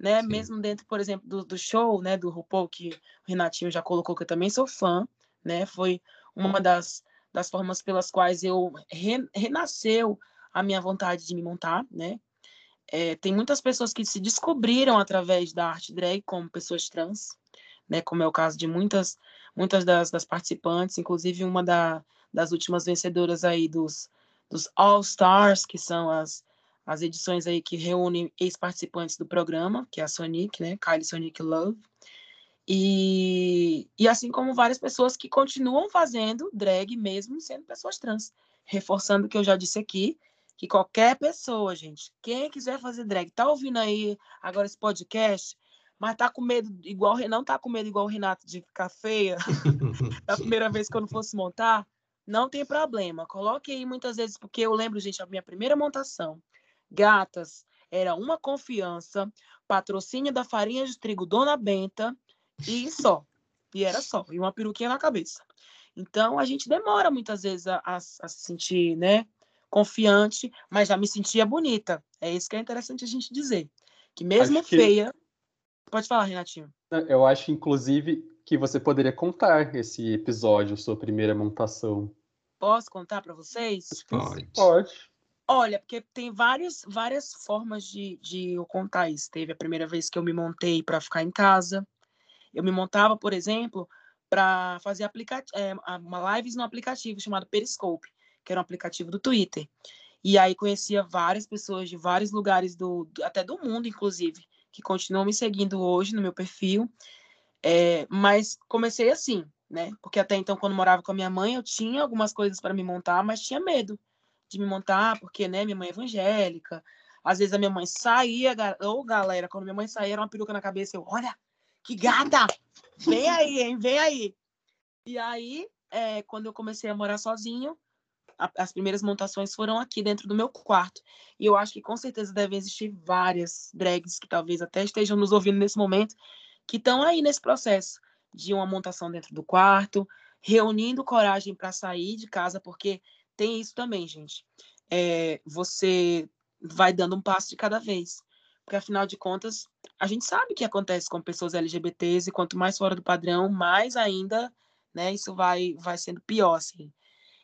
né? Sim. Mesmo dentro, por exemplo, do, do show, né, do RuPaul, que o Renatinho já colocou, que eu também sou fã, né? Foi uma das, das formas pelas quais eu re, renasceu a minha vontade de me montar, né? É, tem muitas pessoas que se descobriram através da arte drag como pessoas trans, né? Como é o caso de muitas, muitas das, das participantes, inclusive uma da, das últimas vencedoras aí dos, dos All Stars, que são as as edições aí que reúnem ex-participantes do programa, que é a Sonic, né? Kylie Sonic Love. E, e assim como várias pessoas que continuam fazendo drag mesmo sendo pessoas trans. Reforçando o que eu já disse aqui, que qualquer pessoa, gente, quem quiser fazer drag, tá ouvindo aí agora esse podcast, mas tá com medo igual não tá com medo igual o Renato de ficar feia *laughs* da primeira vez que eu não fosse montar, não tem problema. Coloque aí muitas vezes, porque eu lembro, gente, a minha primeira montação, gatas, era uma confiança, patrocínio da farinha de trigo Dona Benta e só. E era só, e uma peruquinha na cabeça. Então a gente demora muitas vezes a, a, a se sentir, né, confiante, mas já me sentia bonita. É isso que é interessante a gente dizer. Que mesmo feia. Pode falar, Renatinho. Eu acho, inclusive, que você poderia contar esse episódio, sua primeira montação. Posso contar para vocês? Pode. Pode. Olha, porque tem várias, várias formas de, de eu contar isso. Teve a primeira vez que eu me montei para ficar em casa. Eu me montava, por exemplo, para fazer é, uma lives no aplicativo chamado Periscope, que era um aplicativo do Twitter. E aí conhecia várias pessoas de vários lugares do, até do mundo, inclusive, que continuam me seguindo hoje no meu perfil. É, mas comecei assim, né? Porque até então, quando morava com a minha mãe, eu tinha algumas coisas para me montar, mas tinha medo de me montar, porque, né, minha mãe é evangélica. Às vezes a minha mãe saía, ou galera, quando minha mãe saía, era uma peruca na cabeça, eu, olha, que gata! Vem aí, hein? Vem aí. E aí, é, quando eu comecei a morar sozinho, a, as primeiras montações foram aqui dentro do meu quarto. E eu acho que com certeza devem existir várias drags que talvez até estejam nos ouvindo nesse momento, que estão aí nesse processo de uma montação dentro do quarto, reunindo coragem para sair de casa, porque tem isso também, gente. É, você vai dando um passo de cada vez. Porque, afinal de contas, a gente sabe o que acontece com pessoas LGBTs e quanto mais fora do padrão, mais ainda, né, isso vai, vai sendo pior, assim.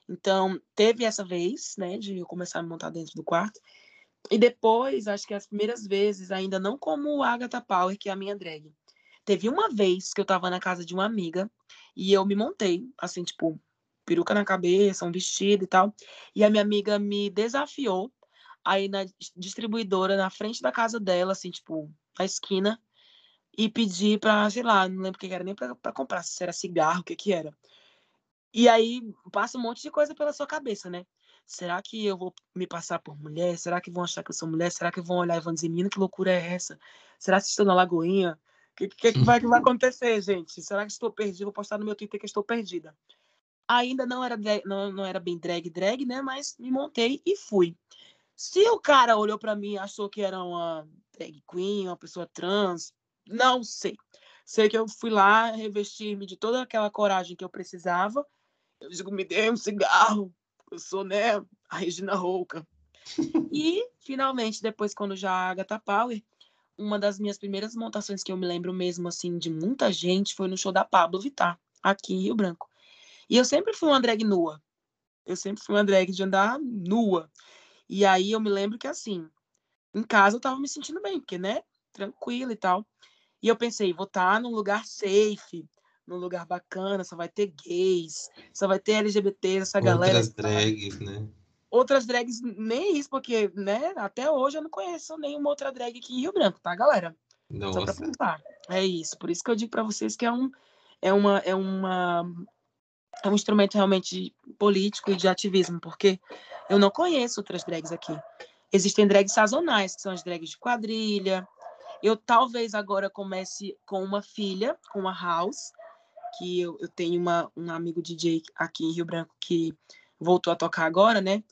Então, teve essa vez, né, de eu começar a me montar dentro do quarto. E depois, acho que as primeiras vezes, ainda não como Agatha Power, que é a minha drag. Teve uma vez que eu tava na casa de uma amiga e eu me montei, assim, tipo, peruca na cabeça, um vestido e tal. E a minha amiga me desafiou aí na distribuidora, na frente da casa dela, assim, tipo, na esquina, e pedir pra, sei lá, não lembro o que era nem pra, pra comprar, se era cigarro, o que que era. E aí passa um monte de coisa pela sua cabeça, né? Será que eu vou me passar por mulher? Será que vão achar que eu sou mulher? Será que vão olhar e vão dizer, menina, que loucura é essa? Será que estou na Lagoinha? O que, que, que, vai, que vai *laughs* acontecer, gente? Será que estou perdida? Vou postar no meu Twitter que estou perdida. Ainda não era, não, não era bem drag, drag, né? Mas me montei e fui. Se o cara olhou para mim e achou que era uma drag queen, uma pessoa trans, não sei. Sei que eu fui lá revestir-me de toda aquela coragem que eu precisava. Eu digo, me dê um cigarro. Eu sou, né, a Regina Rouca. *laughs* e, finalmente, depois, quando já a Agatha Power, uma das minhas primeiras montações que eu me lembro mesmo, assim, de muita gente, foi no show da Pablo Vittar, aqui em Rio Branco. E eu sempre fui uma drag nua. Eu sempre fui uma drag de andar nua. E aí eu me lembro que assim, em casa eu tava me sentindo bem, porque, né, tranquilo e tal. E eu pensei, vou estar tá num lugar safe, num lugar bacana, só vai ter gays, só vai ter LGBT, essa Outras galera. Outras drags, né? Outras drags, nem isso, porque, né, até hoje eu não conheço nenhuma outra drag aqui em Rio Branco, tá, galera? Nossa. Só pra contar. É isso. Por isso que eu digo para vocês que é um é uma é uma é um instrumento realmente político e de ativismo, porque eu não conheço outras drags aqui. Existem drags sazonais, que são as drags de quadrilha. Eu talvez agora comece com uma filha, com a House, que eu, eu tenho uma, um amigo DJ aqui em Rio Branco que voltou a tocar agora, né?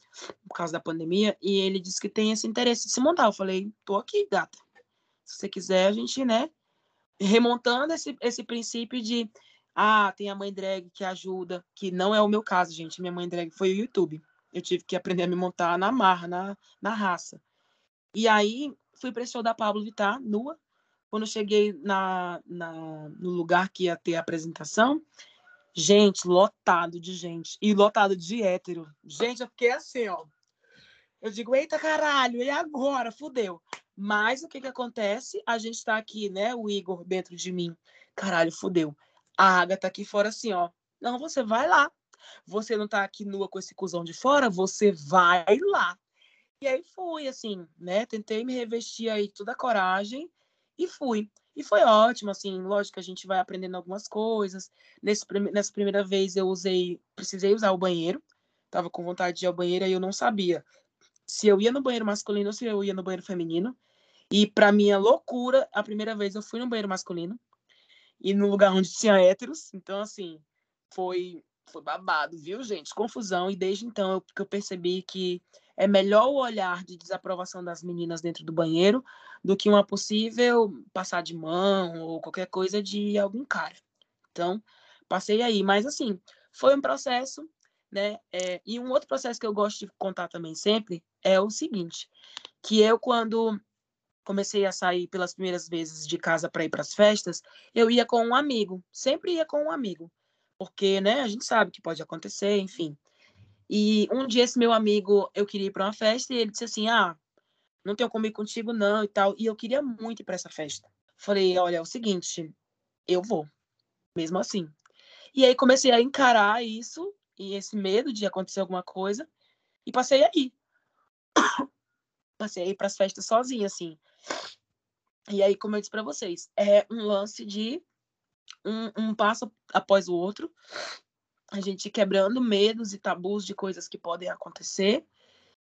Por causa da pandemia, e ele disse que tem esse interesse de se montar. Eu falei, tô aqui, gata. Se você quiser, a gente, né? Remontando esse, esse princípio de ah, tem a mãe drag que ajuda, que não é o meu caso, gente. Minha mãe drag foi o YouTube. Eu tive que aprender a me montar na marra, na, na raça. E aí fui para esse show da Pablo Vittar, nua. Quando eu cheguei na, na, no lugar que ia ter a apresentação, gente, lotado de gente. E lotado de hétero. Gente, eu fiquei assim, ó. Eu digo, eita caralho, e agora? Fudeu. Mas o que que acontece? A gente tá aqui, né? O Igor dentro de mim. Caralho, fudeu. A Agatha tá aqui fora assim, ó. Não, você vai lá. Você não tá aqui nua com esse cuzão de fora, você vai lá. E aí fui, assim, né? Tentei me revestir aí toda a coragem e fui. E foi ótimo, assim, lógico que a gente vai aprendendo algumas coisas. Nesse, nessa primeira vez eu usei, precisei usar o banheiro. Tava com vontade de ir ao banheiro e eu não sabia se eu ia no banheiro masculino ou se eu ia no banheiro feminino. E para minha loucura, a primeira vez eu fui no banheiro masculino e no lugar onde tinha héteros. Então, assim, foi, foi babado, viu, gente? Confusão. E desde então eu, eu percebi que é melhor o olhar de desaprovação das meninas dentro do banheiro do que uma possível passar de mão ou qualquer coisa de algum cara. Então, passei aí. Mas, assim, foi um processo, né? É, e um outro processo que eu gosto de contar também sempre é o seguinte, que eu, quando comecei a sair pelas primeiras vezes de casa para ir para as festas, eu ia com um amigo, sempre ia com um amigo, porque, né, a gente sabe que pode acontecer, enfim. E um dia esse meu amigo, eu queria ir para uma festa e ele disse assim: "Ah, não tenho como ir contigo não" e tal, e eu queria muito ir para essa festa. Falei: "Olha, é o seguinte, eu vou, mesmo assim". E aí comecei a encarar isso e esse medo de acontecer alguma coisa e passei aí. *coughs* passei aí para as festas sozinha assim. E aí, como eu disse para vocês, é um lance de um, um passo após o outro, a gente quebrando medos e tabus de coisas que podem acontecer.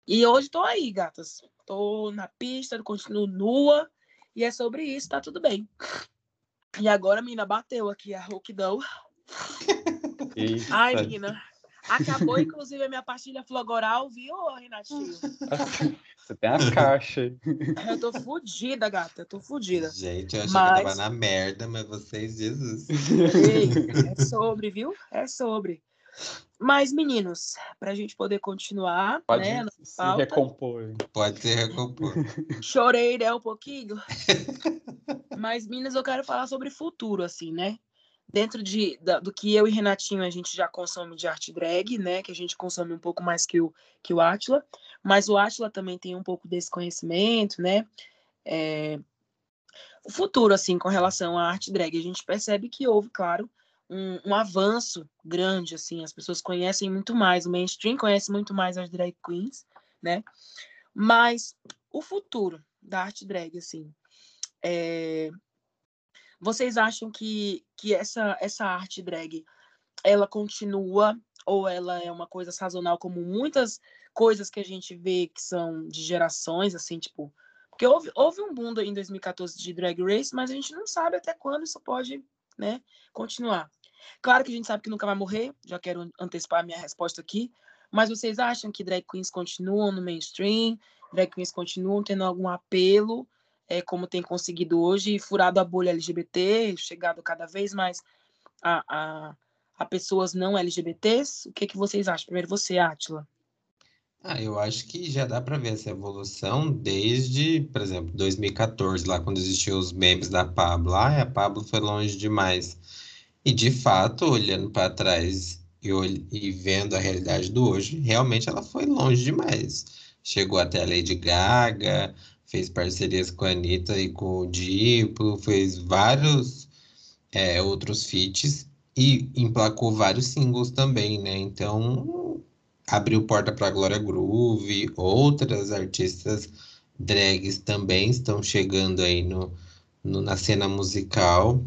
E hoje estou aí, gatas. Estou na pista, continuo nua. E é sobre isso, tá tudo bem. E agora menina bateu aqui, a rouquidão. *laughs* Ai, menina. Acabou, inclusive, a minha pastilha flogoral, viu, Renatinho? *laughs* Você tem a caixa. Eu tô fodida, gata. Eu tô fodida. Gente, eu achei mas... que eu tava na merda, mas vocês, Jesus. Ei, é *laughs* sobre, viu? É sobre. Mas, meninos, pra gente poder continuar, Pode né? Se pauta, recompor. Pode se recompor. Chorei, né, um pouquinho. *laughs* mas, meninas, eu quero falar sobre futuro, assim, né? Dentro de, da, do que eu e Renatinho a gente já consome de arte drag, né? Que a gente consome um pouco mais que o, que o Atila, mas o Atila também tem um pouco desse conhecimento, né? É, o futuro, assim, com relação à arte drag, a gente percebe que houve, claro, um, um, avanço grande, assim, as pessoas conhecem muito mais, o mainstream conhece muito mais as drag queens, né? Mas o futuro da arte drag, assim, é, vocês acham que, que essa, essa arte drag ela continua ou ela é uma coisa sazonal como muitas coisas que a gente vê que são de gerações, assim, tipo. Porque houve, houve um boom em 2014 de Drag Race, mas a gente não sabe até quando isso pode né, continuar. Claro que a gente sabe que nunca vai morrer, já quero antecipar a minha resposta aqui, mas vocês acham que drag queens continuam no mainstream? Drag queens continuam tendo algum apelo? É, como tem conseguido hoje, furado a bolha LGBT, chegado cada vez mais a, a, a pessoas não LGBTs. O que, que vocês acham? Primeiro você, Átila. Ah, eu acho que já dá para ver essa evolução desde, por exemplo, 2014, lá quando existiam os memes da Pablo. Ah, a Pablo foi longe demais. E de fato, olhando para trás e, e vendo a realidade do hoje, realmente ela foi longe demais. Chegou até a Lady Gaga, fez parcerias com a Anitta e com o Diplo, fez vários é, outros feats e emplacou vários singles também, né? Então abriu porta para Glória Groove, outras artistas drags também estão chegando aí no, no, na cena musical.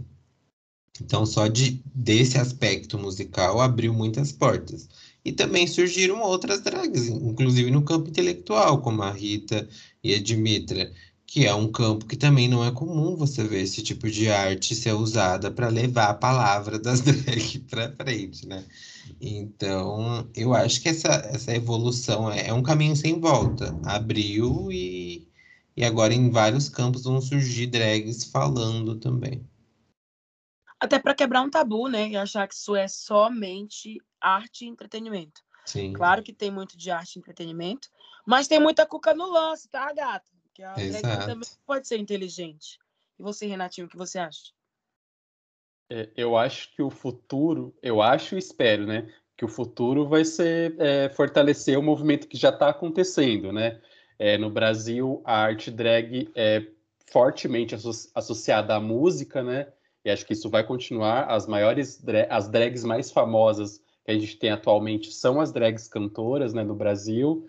Então, só de, desse aspecto musical abriu muitas portas. E também surgiram outras drags, inclusive no campo intelectual, como a Rita e a Dimitra, que é um campo que também não é comum você ver esse tipo de arte ser usada para levar a palavra das *laughs* drags para frente, né? Então, eu acho que essa, essa evolução é, é um caminho sem volta. Abriu e, e agora em vários campos vão surgir drags falando também. Até para quebrar um tabu, né? E achar que isso é somente arte e entretenimento. Sim. Claro que tem muito de arte e entretenimento, mas tem muita cuca no lance, tá, gata? Que a Exato. também pode ser inteligente. E você, Renatinho, o que você acha? É, eu acho que o futuro, eu acho e espero, né? Que o futuro vai ser é, fortalecer o movimento que já está acontecendo, né? É, no Brasil, a arte drag é fortemente associada à música, né? E acho que isso vai continuar. As maiores, as drags mais famosas que a gente tem atualmente são as drags cantoras, né, no Brasil.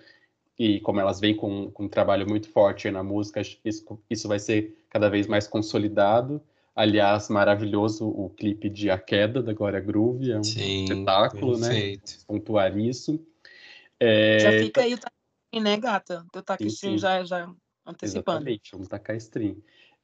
E como elas vêm com, com um trabalho muito forte na música, isso, isso vai ser cada vez mais consolidado. Aliás, maravilhoso o clipe de A Queda, da Glória Groove, é um Sim, espetáculo, né? perfeito. né? Pontuar isso. É... Já fica aí o né, gata? Teu taquinho já, já antecipando. Exatamente, vamos tacar stream.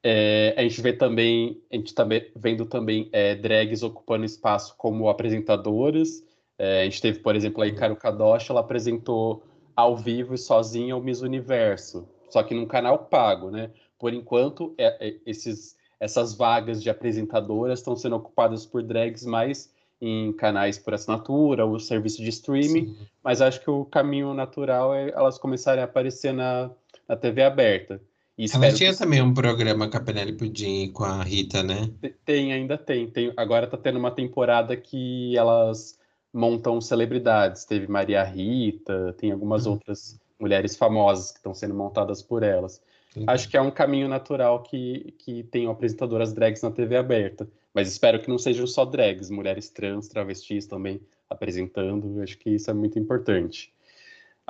É, a gente vê também, a gente tá vendo também é, drags ocupando espaço como apresentadoras. É, a gente teve, por exemplo, a Ikaru Kadoshi, ela apresentou ao vivo e sozinha o Miss Universo, só que num canal pago, né? Por enquanto, é, é, esses, essas vagas de apresentadoras estão sendo ocupadas por drags mais em canais por assinatura ou serviço de streaming, Sim. mas acho que o caminho natural é elas começarem a aparecer na, na TV aberta. E Ela tinha que... também um programa com a Penélope Pudim com a Rita, né? Tem, ainda tem. tem. Agora tá tendo uma temporada que elas montam celebridades. Teve Maria Rita, tem algumas uhum. outras mulheres famosas que estão sendo montadas por elas. Acho que é um caminho natural que, que tenham apresentadoras drags na TV aberta. Mas espero que não sejam só drags, mulheres trans, travestis também apresentando. Acho que isso é muito importante.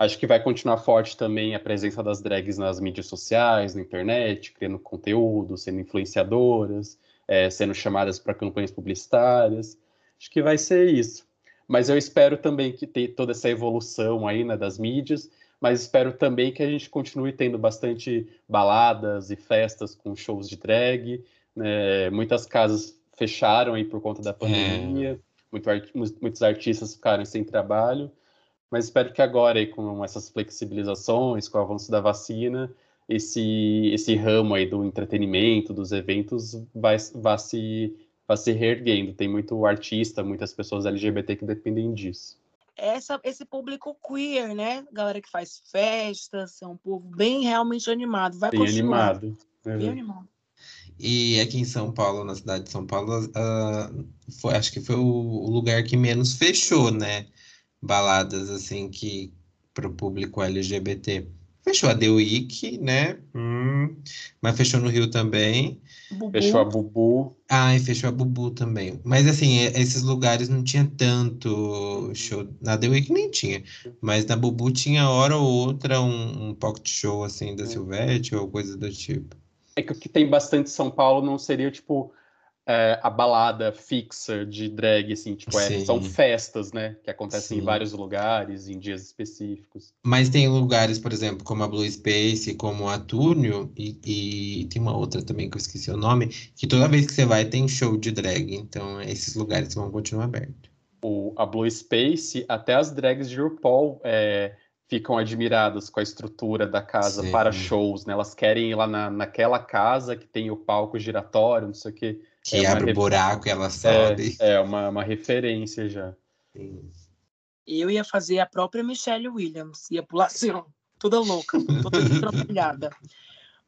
Acho que vai continuar forte também a presença das drags nas mídias sociais, na internet, criando conteúdo, sendo influenciadoras, é, sendo chamadas para campanhas publicitárias. Acho que vai ser isso. Mas eu espero também que tenha toda essa evolução aí né, das mídias mas espero também que a gente continue tendo bastante baladas e festas com shows de drag. Né? Muitas casas fecharam aí por conta da pandemia, é. muito art muitos artistas ficaram sem trabalho, mas espero que agora, aí, com essas flexibilizações, com o avanço da vacina, esse, esse ramo aí do entretenimento, dos eventos, vai, vai, se, vai se reerguendo. Tem muito artista, muitas pessoas LGBT que dependem disso essa, esse público queer, né? Galera que faz festas, é um povo bem realmente animado. Vai bem animado. Bem uhum. animado. E aqui em São Paulo, na cidade de São Paulo, uh, foi, acho que foi o, lugar que menos fechou, né? Baladas assim que para o público LGBT. Fechou a The Week, né? Hum, mas fechou no Rio também. Bubu. Fechou a Bubu. Ah, e fechou a Bubu também. Mas assim, esses lugares não tinha tanto show. Na The Week nem tinha. Mas na Bubu tinha hora ou outra um, um pocket show assim da Silvete ou coisa do tipo. É que o que tem bastante em São Paulo não seria tipo é, a balada fixa de drag, assim, tipo, é, são festas, né? Que acontecem Sim. em vários lugares, em dias específicos. Mas tem lugares, por exemplo, como a Blue Space, como a Túnio, e, e, tem uma outra também que eu esqueci o nome, que toda vez que você vai tem show de drag, então esses lugares vão continuar abertos. O, a Blue Space, até as drags de RuPaul é, ficam admiradas com a estrutura da casa Sim. para shows, né? Elas querem ir lá na, naquela casa que tem o palco giratório, não sei o quê que é abre o buraco e ela sobe. É, é uma, uma referência já. Sim. Eu ia fazer a própria Michelle Williams, ia pular assim, toda louca, toda atrapalhada.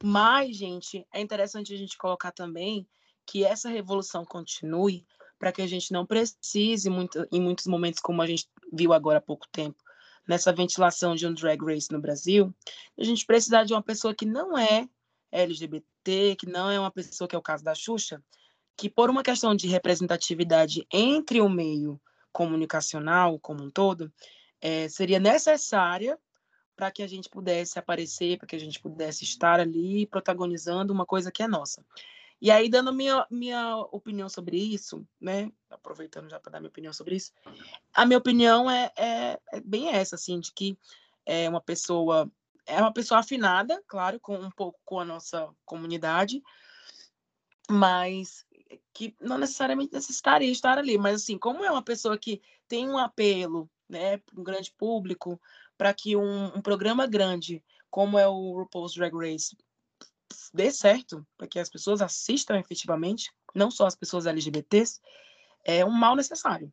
Mas, gente, é interessante a gente colocar também que essa revolução continue para que a gente não precise, muito, em muitos momentos, como a gente viu agora há pouco tempo, nessa ventilação de um drag race no Brasil, a gente precisar de uma pessoa que não é LGBT, que não é uma pessoa que é o caso da Xuxa, que por uma questão de representatividade entre o meio comunicacional como um todo, é, seria necessária para que a gente pudesse aparecer, para que a gente pudesse estar ali protagonizando uma coisa que é nossa. E aí, dando minha, minha opinião sobre isso, né? Aproveitando já para dar minha opinião sobre isso, a minha opinião é, é, é, bem essa, assim, de que é uma pessoa é uma pessoa afinada, claro, com um pouco com a nossa comunidade, mas que não necessariamente necessitaria estar ali, mas assim, como é uma pessoa que tem um apelo, né, um grande público, para que um, um, programa grande, como é o RuPaul's Drag Race, dê certo, para que as pessoas assistam efetivamente, não só as pessoas LGBTs, é um mal necessário.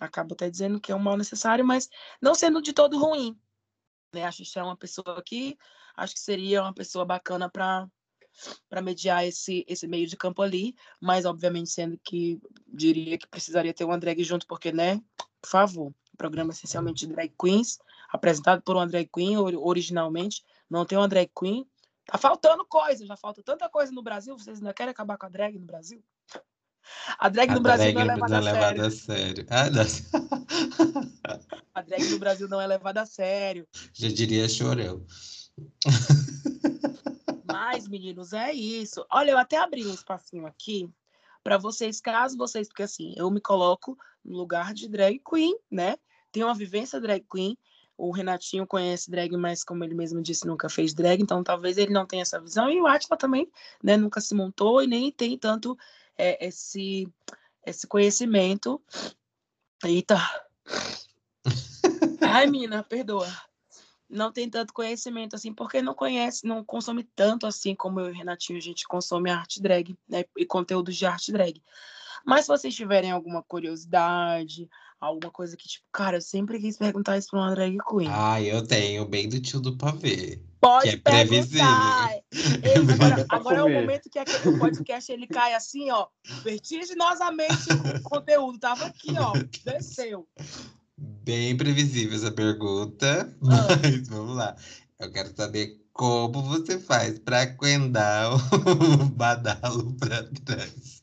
Acabo até dizendo que é um mal necessário, mas não sendo de todo ruim. Né? Acho que é uma pessoa que acho que seria uma pessoa bacana para para mediar esse, esse meio de campo ali, mas obviamente sendo que diria que precisaria ter uma drag junto, porque, né, por favor, programa essencialmente de drag queens, apresentado por uma drag queen originalmente, não tem uma drag queen, tá faltando coisa, já falta tanta coisa no Brasil, vocês ainda querem acabar com a drag no Brasil? A drag a no Brasil não é levada, não é levada a sério. A, sério. Ah, *laughs* a drag no Brasil não é levada a sério. Já diria chorão. Mas, meninos, é isso. Olha, eu até abri um espacinho aqui para vocês, caso vocês, porque assim, eu me coloco no lugar de drag queen, né? Tenho uma vivência drag queen. O Renatinho conhece drag, mas como ele mesmo disse, nunca fez drag, então talvez ele não tenha essa visão. E o Atila também, né, nunca se montou e nem tem tanto é, esse, esse conhecimento. Eita! *laughs* Ai, mina, perdoa. Não tem tanto conhecimento assim, porque não conhece, não consome tanto assim como eu e o Renatinho, a gente consome arte drag, né? E conteúdos de arte drag. Mas se vocês tiverem alguma curiosidade, alguma coisa que, tipo, cara, eu sempre quis perguntar isso pra uma drag queen. Ah, eu tenho, bem do tio do pavê. Pode que é previsível. *laughs* agora, agora é o momento que aquele podcast ele cai assim, ó, vertiginosamente o conteúdo. Tava aqui, ó, desceu. Bem previsível essa pergunta, Ah. mas vamos lá. Eu quero saber como você faz para aguentar o *laughs* badalo para trás.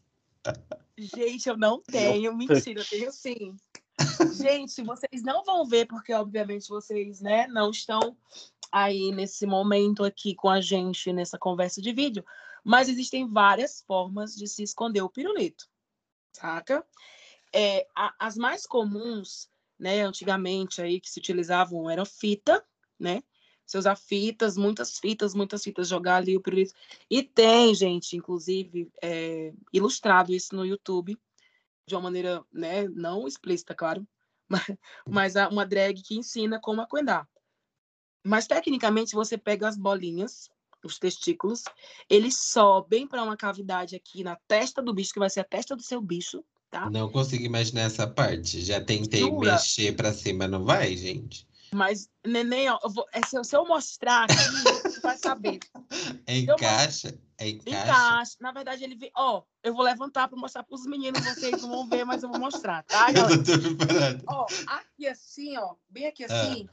Gente, eu não tenho. Mentira, eu tenho sim. Gente, vocês não vão ver, porque obviamente vocês, né, não estão aí nesse momento aqui com a gente, nessa conversa de vídeo. Mas existem várias formas de se esconder o pirulito, saca? É, a- as mais comuns, né, antigamente aí que se utilizavam eram fita, né? Você usar fitas, muitas fitas, muitas fitas, jogar ali o pirulito. E tem, gente, inclusive, é, ilustrado isso no YouTube, de uma maneira, né, não explícita, claro, *laughs* mas, mas uma drag que ensina como aquendar. Mas, tecnicamente, você pega as bolinhas, os testículos, eles sobem para uma cavidade aqui na testa do bicho, que vai ser a testa do seu bicho, tá? Não consigo imaginar essa parte. Já tentei Jura? mexer para cima, não vai, gente? Mas, neném, ó, eu vou, é, se, eu, se eu mostrar aqui, você vai saber. *laughs* Encaixa, encaixa. Encaixa. Na verdade, ele vem. Ó, eu vou levantar para mostrar para os meninos, vocês não vão ver, mas eu vou mostrar, tá, *laughs* Eu tô preparado. Ó, aqui assim, ó, bem aqui assim,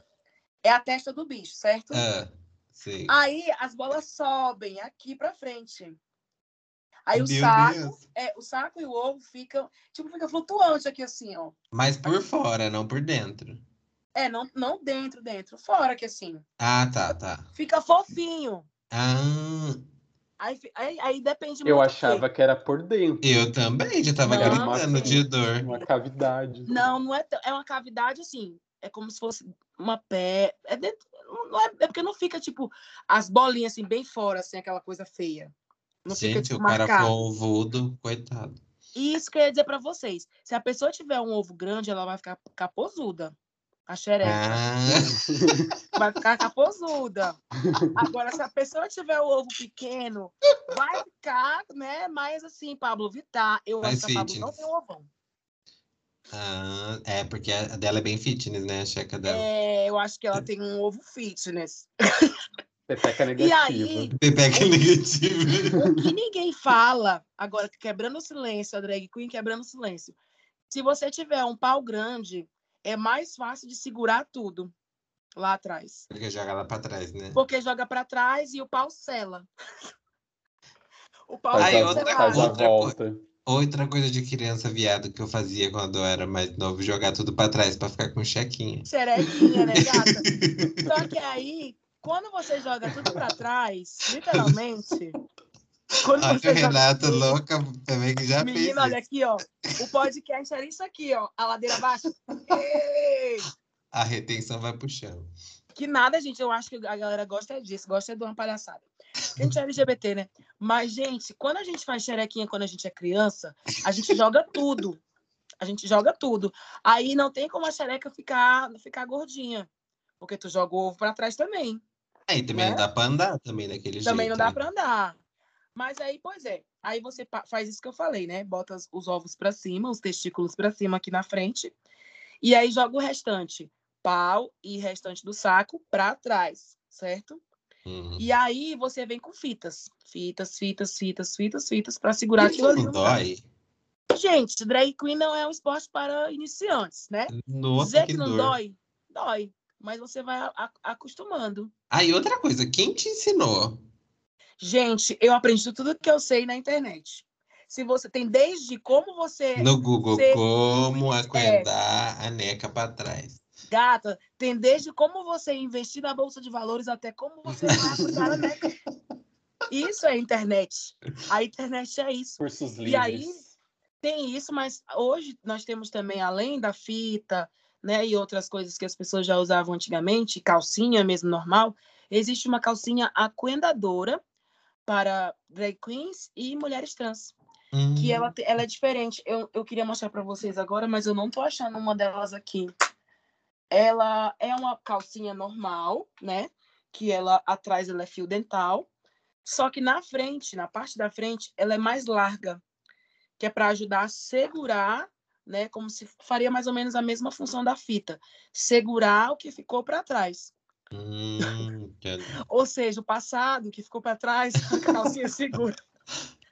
é a testa do bicho, certo? Ah, sim. Aí as bolas sobem aqui pra frente. Aí o Meu saco, Deus. é, o saco e o ovo ficam, tipo, fica flutuante aqui assim, ó. Mas por fora, não por dentro. É, não, não dentro, dentro, fora aqui assim. Ah, tá, tá. Fica fofinho. Ah, Aí, aí, aí depende muito. Eu achava que era por dentro, eu também já tava Não. gritando de dor. uma cavidade. Não, não é, tão- é uma cavidade assim. É como se fosse uma pé. É dentro. Não é, é porque não fica, tipo, as bolinhas assim, bem fora, assim, aquela coisa feia. Não Gente, o cara for ovudo, coitado. Isso que eu ia dizer pra vocês. Se a pessoa tiver um ovo grande, ela vai ficar capozuda. A xereca. Ah, Vai ficar capozuda. Agora, se a pessoa tiver o ovo pequeno, vai ficar, né? Mais assim, Pablo Vittar. Eu Mais acho que a Pablo não fitness. tem um ovão. ah, é, porque a dela é bem fitness, né? A checa dela. É, eu acho que ela tem um ovo fitness. Pepeca E negativa. aí, Pepeca negativa. o que ninguém fala, agora quebrando o silêncio, a drag queen quebrando o silêncio. Se você tiver um pau grande, é mais fácil de segurar tudo lá atrás. Porque joga lá pra trás, né? Porque joga pra trás e o pau sela. *laughs* O pau Aí, a, outra- faz a selado. outra volta. Outra coisa de criança viado que eu fazia quando eu era mais novo, jogar tudo pra trás pra ficar com chequinha. Xerequinha, né, gata? *laughs* Só que aí, quando você joga tudo pra trás, literalmente. Quando Olha você o joga Renato tudo- louca também que já fez Menina, olha isso. aqui, ó. O podcast era isso aqui, ó. A ladeira abaixo. Ei! A retenção vai pro chão. Que nada, gente. Eu acho que a galera gosta disso, gosta de uma palhaçada. A gente é LGBT, né? Mas, gente, quando a gente faz xerequinha quando a gente é criança, a gente joga tudo. A gente joga tudo. Aí não tem como a xereca ficar, ficar gordinha. Porque tu joga o ovo pra trás também. Aí também Né? não dá pra andar também daquele Também jeito. não dá né? pra andar. Mas aí, pois é. Aí você faz isso que eu falei, né? Bota os- os ovos pra cima, os testículos pra cima aqui na frente. E aí joga o restante, pau e restante do saco pra trás, certo? Uhum. E aí você vem com fitas. Fitas, fitas, fitas, fitas, fitas pra segurar aquilo ali. não dói? Gente, drag queen não é um esporte para iniciantes, né? Nossa, Dizer que que não dor. dói, dói. Mas você vai a- a- acostumando. Ah, e outra coisa, quem te ensinou? Gente, eu aprendi tudo que eu sei na internet. Se você tem desde como você. No Google, Você- como é. acuendar a neca pra trás. Gata, tem desde como você investir na bolsa de valores até como você vai cuidar da neca. *laughs* Isso é internet. A internet é isso. Cursos livres. E aí, Tem isso, mas hoje nós temos também, além da fita, né, e outras coisas que as pessoas já usavam antigamente, calcinha mesmo normal, existe uma calcinha aquendadora para drag queens e mulheres trans. Hum. Que ela, te- ela é diferente. Eu, eu queria mostrar para vocês agora, mas eu não tô achando uma delas aqui. Ela é uma calcinha normal, né? Que ela atrás ela é fio dental. Só que na frente, na parte da frente, ela é mais larga, que é para ajudar a segurar, né? Como se faria mais ou menos a mesma função da fita, segurar o que ficou para trás. Hum. *laughs* Ou seja, o passado que ficou para trás, *laughs* a calcinha segura.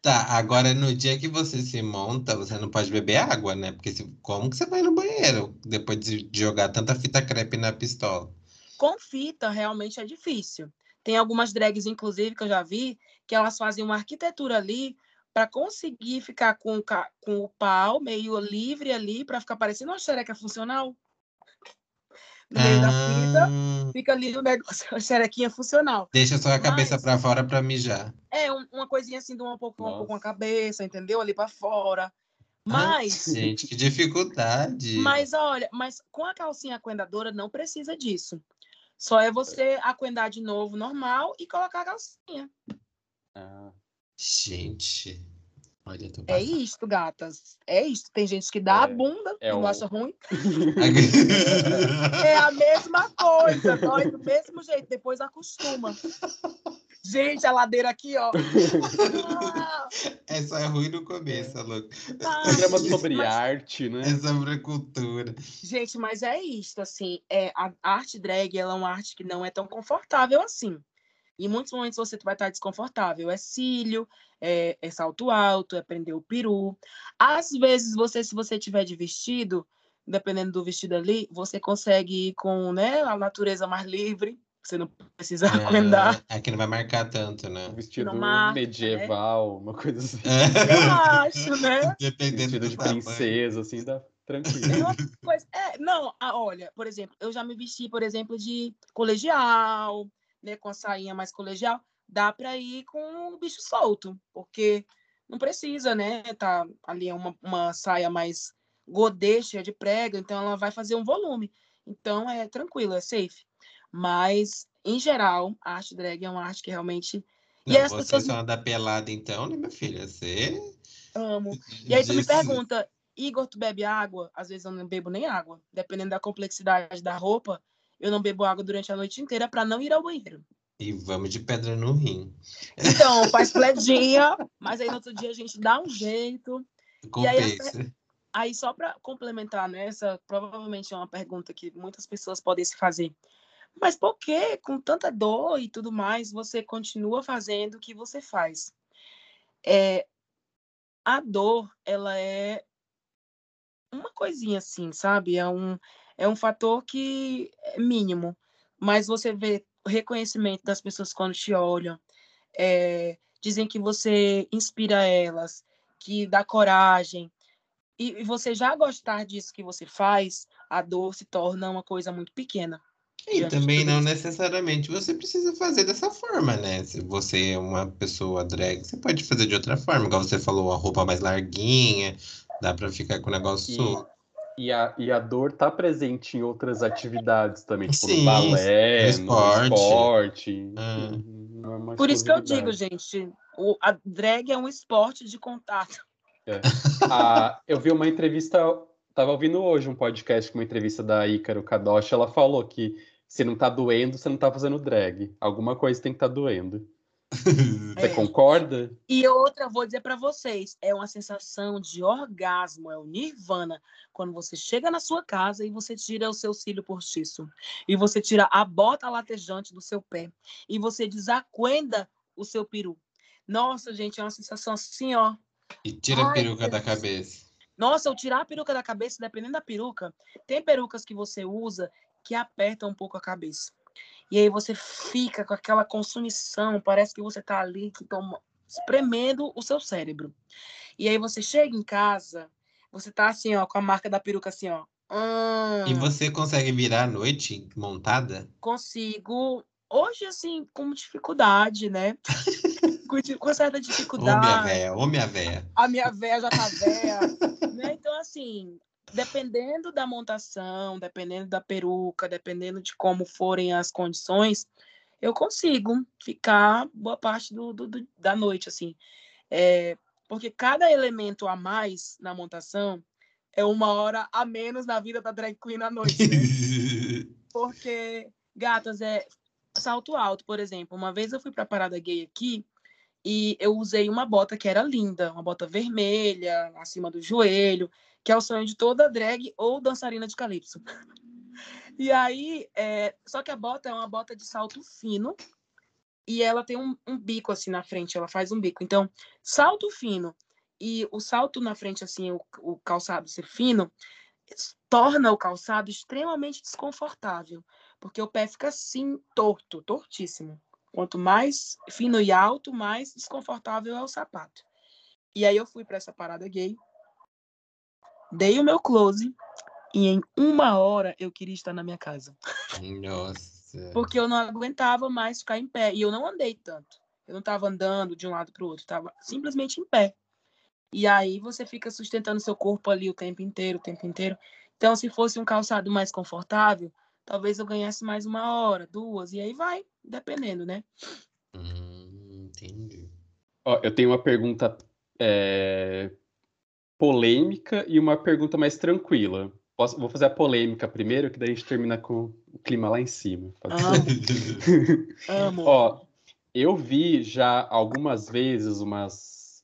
Tá, agora no dia que você se monta, você não pode beber água, né? Porque se- como que você vai no banheiro depois de de jogar tanta fita crepe na pistola? Com fita, realmente é difícil. Tem algumas drags, inclusive, que eu já vi, que elas fazem uma arquitetura ali para conseguir ficar com, com o pau meio livre ali, para ficar parecendo uma xereca funcional. No meio da fita, Ah, fica ali o negócio, a xerequinha funcional. deixa só a cabeça pra fora pra mijar. É um- uma coisinha assim, de um pouco, um pouco com a cabeça, entendeu? Ali para fora. Ah, Mas, gente, que dificuldade. mas olha, mas com a calcinha aquendadora não precisa disso. Só é você aquendar de novo normal e colocar a calcinha. Ah, Gente, olha, tô É isto, gatas. É isto. Tem gente que dá a É, bunda é e não o- acha ruim. *laughs* É a mesma coisa, dói do mesmo jeito, depois acostuma. Gente, a ladeira aqui, ó. Ah, É só ruim no começo, louco. tá. programa sobre Mas- arte, né? É sobre cultura. Gente, mas é isto, assim, é, a arte drag, ela é uma arte que não é tão confortável assim. Em muitos momentos você vai estar desconfortável. É cílio, é, é salto alto, é prender o peru. Às vezes, você, se você tiver de vestido, dependendo do vestido ali, você consegue ir com né, a natureza mais livre. Você não precisa acuendar. É, aqui não vai marcar tanto, né? Um vestido marca, né? medieval, uma coisa assim. Eu acho, né? *laughs* Dependendo Vestido do de tamanho. princesa, assim, dá É tranquilo. é, não, ah, olha, por exemplo, eu já me vesti, por exemplo, de colegial, né, com a sainha mais colegial, dá para ir com o bicho solto, porque não precisa, né, tá ali é uma, uma saia mais godê, cheia de prega, então ela vai fazer um volume. Então é tranquilo, é safe. Mas, em geral, a arte drag é uma arte que realmente Não, E as você pessoas- só anda pelada então, né, minha filha? Você... amo. *laughs* E aí tu me pergunta, Igor, tu bebe água? Às vezes eu não bebo nem água. Dependendo da complexidade da roupa, eu não bebo água durante a noite inteira para não ir ao banheiro. E vamos de pedra no rim. Então, *laughs* faz pledinha, mas aí no outro dia a gente dá um jeito. E aí, Compensa. Aí, só para complementar nessa, provavelmente é uma pergunta que muitas pessoas podem se fazer. Mas por que, com tanta dor e tudo mais, você continua fazendo o que você faz? É, a dor, ela é uma coisinha assim, sabe? É um, é um fator que é mínimo. Mas você vê o reconhecimento das pessoas quando te olham, é, dizem que você inspira elas, que dá coragem. E, e você já gostar disso que você faz, a dor se torna uma coisa muito pequena. E também não necessariamente você precisa fazer dessa forma, né? Se você é uma pessoa drag, você pode fazer de outra forma. Igual você falou, a roupa mais larguinha, dá pra ficar com o negócio E- a, e a dor tá presente em outras atividades também, tipo Sim, no balé, esporte. esporte. É uma Por isso que eu digo, gente, o, a drag é um esporte de contato. Ah, eu vi uma entrevista, tava ouvindo hoje um podcast com uma entrevista da Ícaro Kadoshi, ela falou que se não tá doendo, você não tá fazendo drag. Alguma coisa tem que tá doendo. *laughs* Você É. concorda? E outra, vou dizer para vocês, é uma sensação de orgasmo, é o nirvana, quando você chega na sua casa e você tira o seu cílio postiço, e você tira a bota latejante do seu pé, e você desacuenda o seu peru. Nossa, gente, é uma sensação assim, ó. E tira a Ai, peruca da Jesus. cabeça. Nossa, eu tirar a peruca da cabeça, dependendo da peruca, tem perucas que você usa que apertam um pouco a cabeça. E aí você fica com aquela consumição, parece que você tá ali que toma, espremendo o seu cérebro. E aí você chega em casa, você tá assim, ó, com a marca da peruca assim, ó. Hum, E você consegue virar à noite montada? consigo. Hoje, assim, com dificuldade, né? *laughs* com, com certa Ô, minha dificuldade. véia, ô, minha véia. a minha véia já tá véia. né? Então, assim, dependendo da montação, dependendo da peruca, dependendo de como forem as condições, eu consigo ficar boa parte do, do, do da noite, assim. É, porque cada elemento a mais na montação é uma hora a menos na vida da drag queen à noite. Né? *laughs* porque, gatas, é salto alto, por exemplo. Uma vez eu fui para a parada gay aqui e eu usei uma bota que era linda, uma bota vermelha, acima do joelho, que é o sonho de toda drag ou dançarina de calypso. *laughs* E aí, é... só que a bota é uma bota de salto fino e ela tem um, um, bico assim na frente, ela faz um bico. Então, salto fino e o salto na frente, assim, o, o calçado ser fino, torna o calçado extremamente desconfortável, porque o pé fica assim, torto, tortíssimo. Quanto mais fino e alto, mais desconfortável é o sapato. E aí eu fui para essa parada gay, dei o meu close e em uma hora eu queria estar na minha casa. Nossa. Porque eu não aguentava mais ficar em pé. E eu não andei tanto. Eu não estava andando de um lado para o outro, estava simplesmente em pé. E aí você fica sustentando seu corpo ali o tempo inteiro, o tempo inteiro. Então, se fosse um calçado mais confortável, talvez eu ganhasse mais uma hora, duas, e aí vai, dependendo, né? Hum, entendi. Ó, eu tenho uma pergunta é, polêmica e uma pergunta mais tranquila. Posso, vou fazer a polêmica primeiro, que daí a gente termina com o clima lá em cima. *laughs* Amo. Ó, eu vi já algumas vezes umas,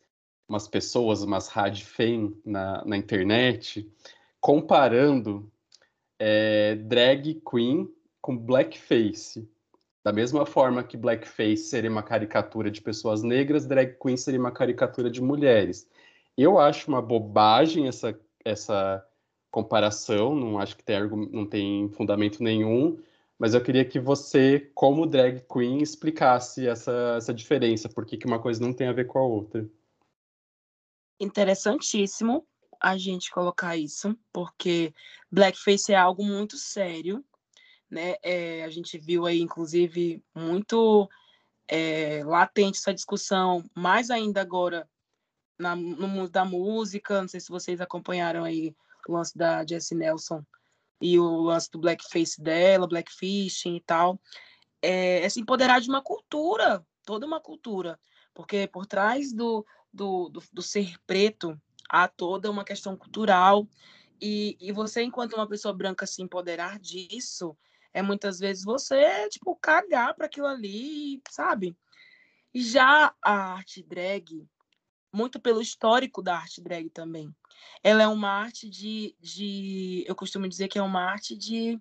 umas pessoas, umas radfem na, na internet, comparando é, drag queen com blackface. Da mesma forma que blackface seria uma caricatura de pessoas negras, drag queen seria uma caricatura de mulheres. Eu acho uma bobagem essa, essa comparação, não acho que tem, não tem fundamento nenhum, mas eu queria que você, como drag queen, explicasse essa, essa diferença, por que uma coisa não tem a ver com a outra. Interessantíssimo a gente colocar isso, porque blackface é algo muito sério, né? É, a gente viu aí, inclusive, muito é, latente essa discussão, mais ainda agora na, no mundo da música. Não sei se vocês acompanharam aí o lance da Jessie Nelson e o lance do blackface dela, blackfishing e tal. É, é se empoderar de uma cultura, toda uma cultura, porque por trás do, do, do, do ser preto há toda uma questão cultural. E, e você, enquanto uma pessoa branca, se empoderar disso, é muitas vezes você, tipo, cagar para aquilo ali, sabe? E já a arte drag, muito pelo histórico da arte drag também. Ela é uma arte de, de eu costumo dizer que é uma arte de,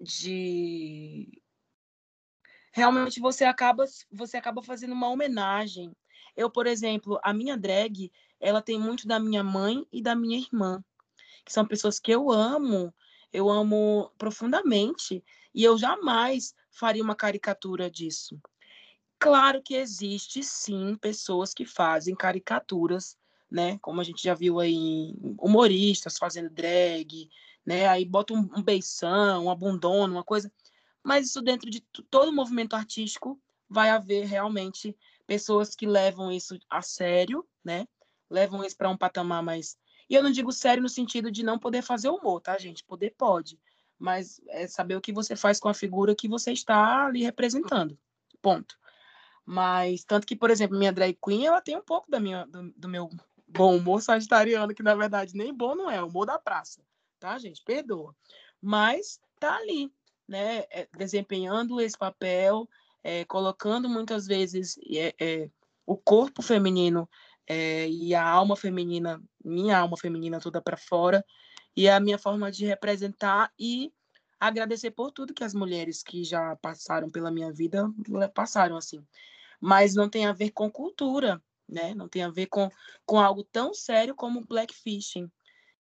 de realmente você acaba você acaba fazendo uma homenagem. Eu, por exemplo, a minha drag, ela tem muito da minha mãe e da minha irmã, que são pessoas que eu amo, eu amo profundamente, e eu jamais faria uma caricatura disso. Claro que existe sim pessoas que fazem caricaturas, né? Como a gente já viu aí, humoristas fazendo drag, né? Aí bota um, um beição, um abandono, uma coisa. Mas isso dentro de todo o movimento artístico vai haver realmente pessoas que levam isso a sério, né? Levam isso para um patamar mais. E eu não digo sério no sentido de não poder fazer humor, tá, gente? Poder pode. Mas é saber o que você faz com a figura que você está ali representando. Ponto. Mas, tanto que, por exemplo, minha drag queen, ela tem um pouco da minha, do, do meu bom humor sagitariano, que na verdade nem bom não é, é humor da praça, tá, gente? Perdoa. Mas tá ali, né, é, desempenhando esse papel, é, colocando muitas vezes é, é o corpo feminino é, e a alma feminina, minha alma feminina toda para fora, e a minha forma de representar e agradecer por tudo que as mulheres que já passaram pela minha vida passaram assim. Mas não tem a ver com cultura, né? Não tem a ver com, com algo tão sério como blackfishing,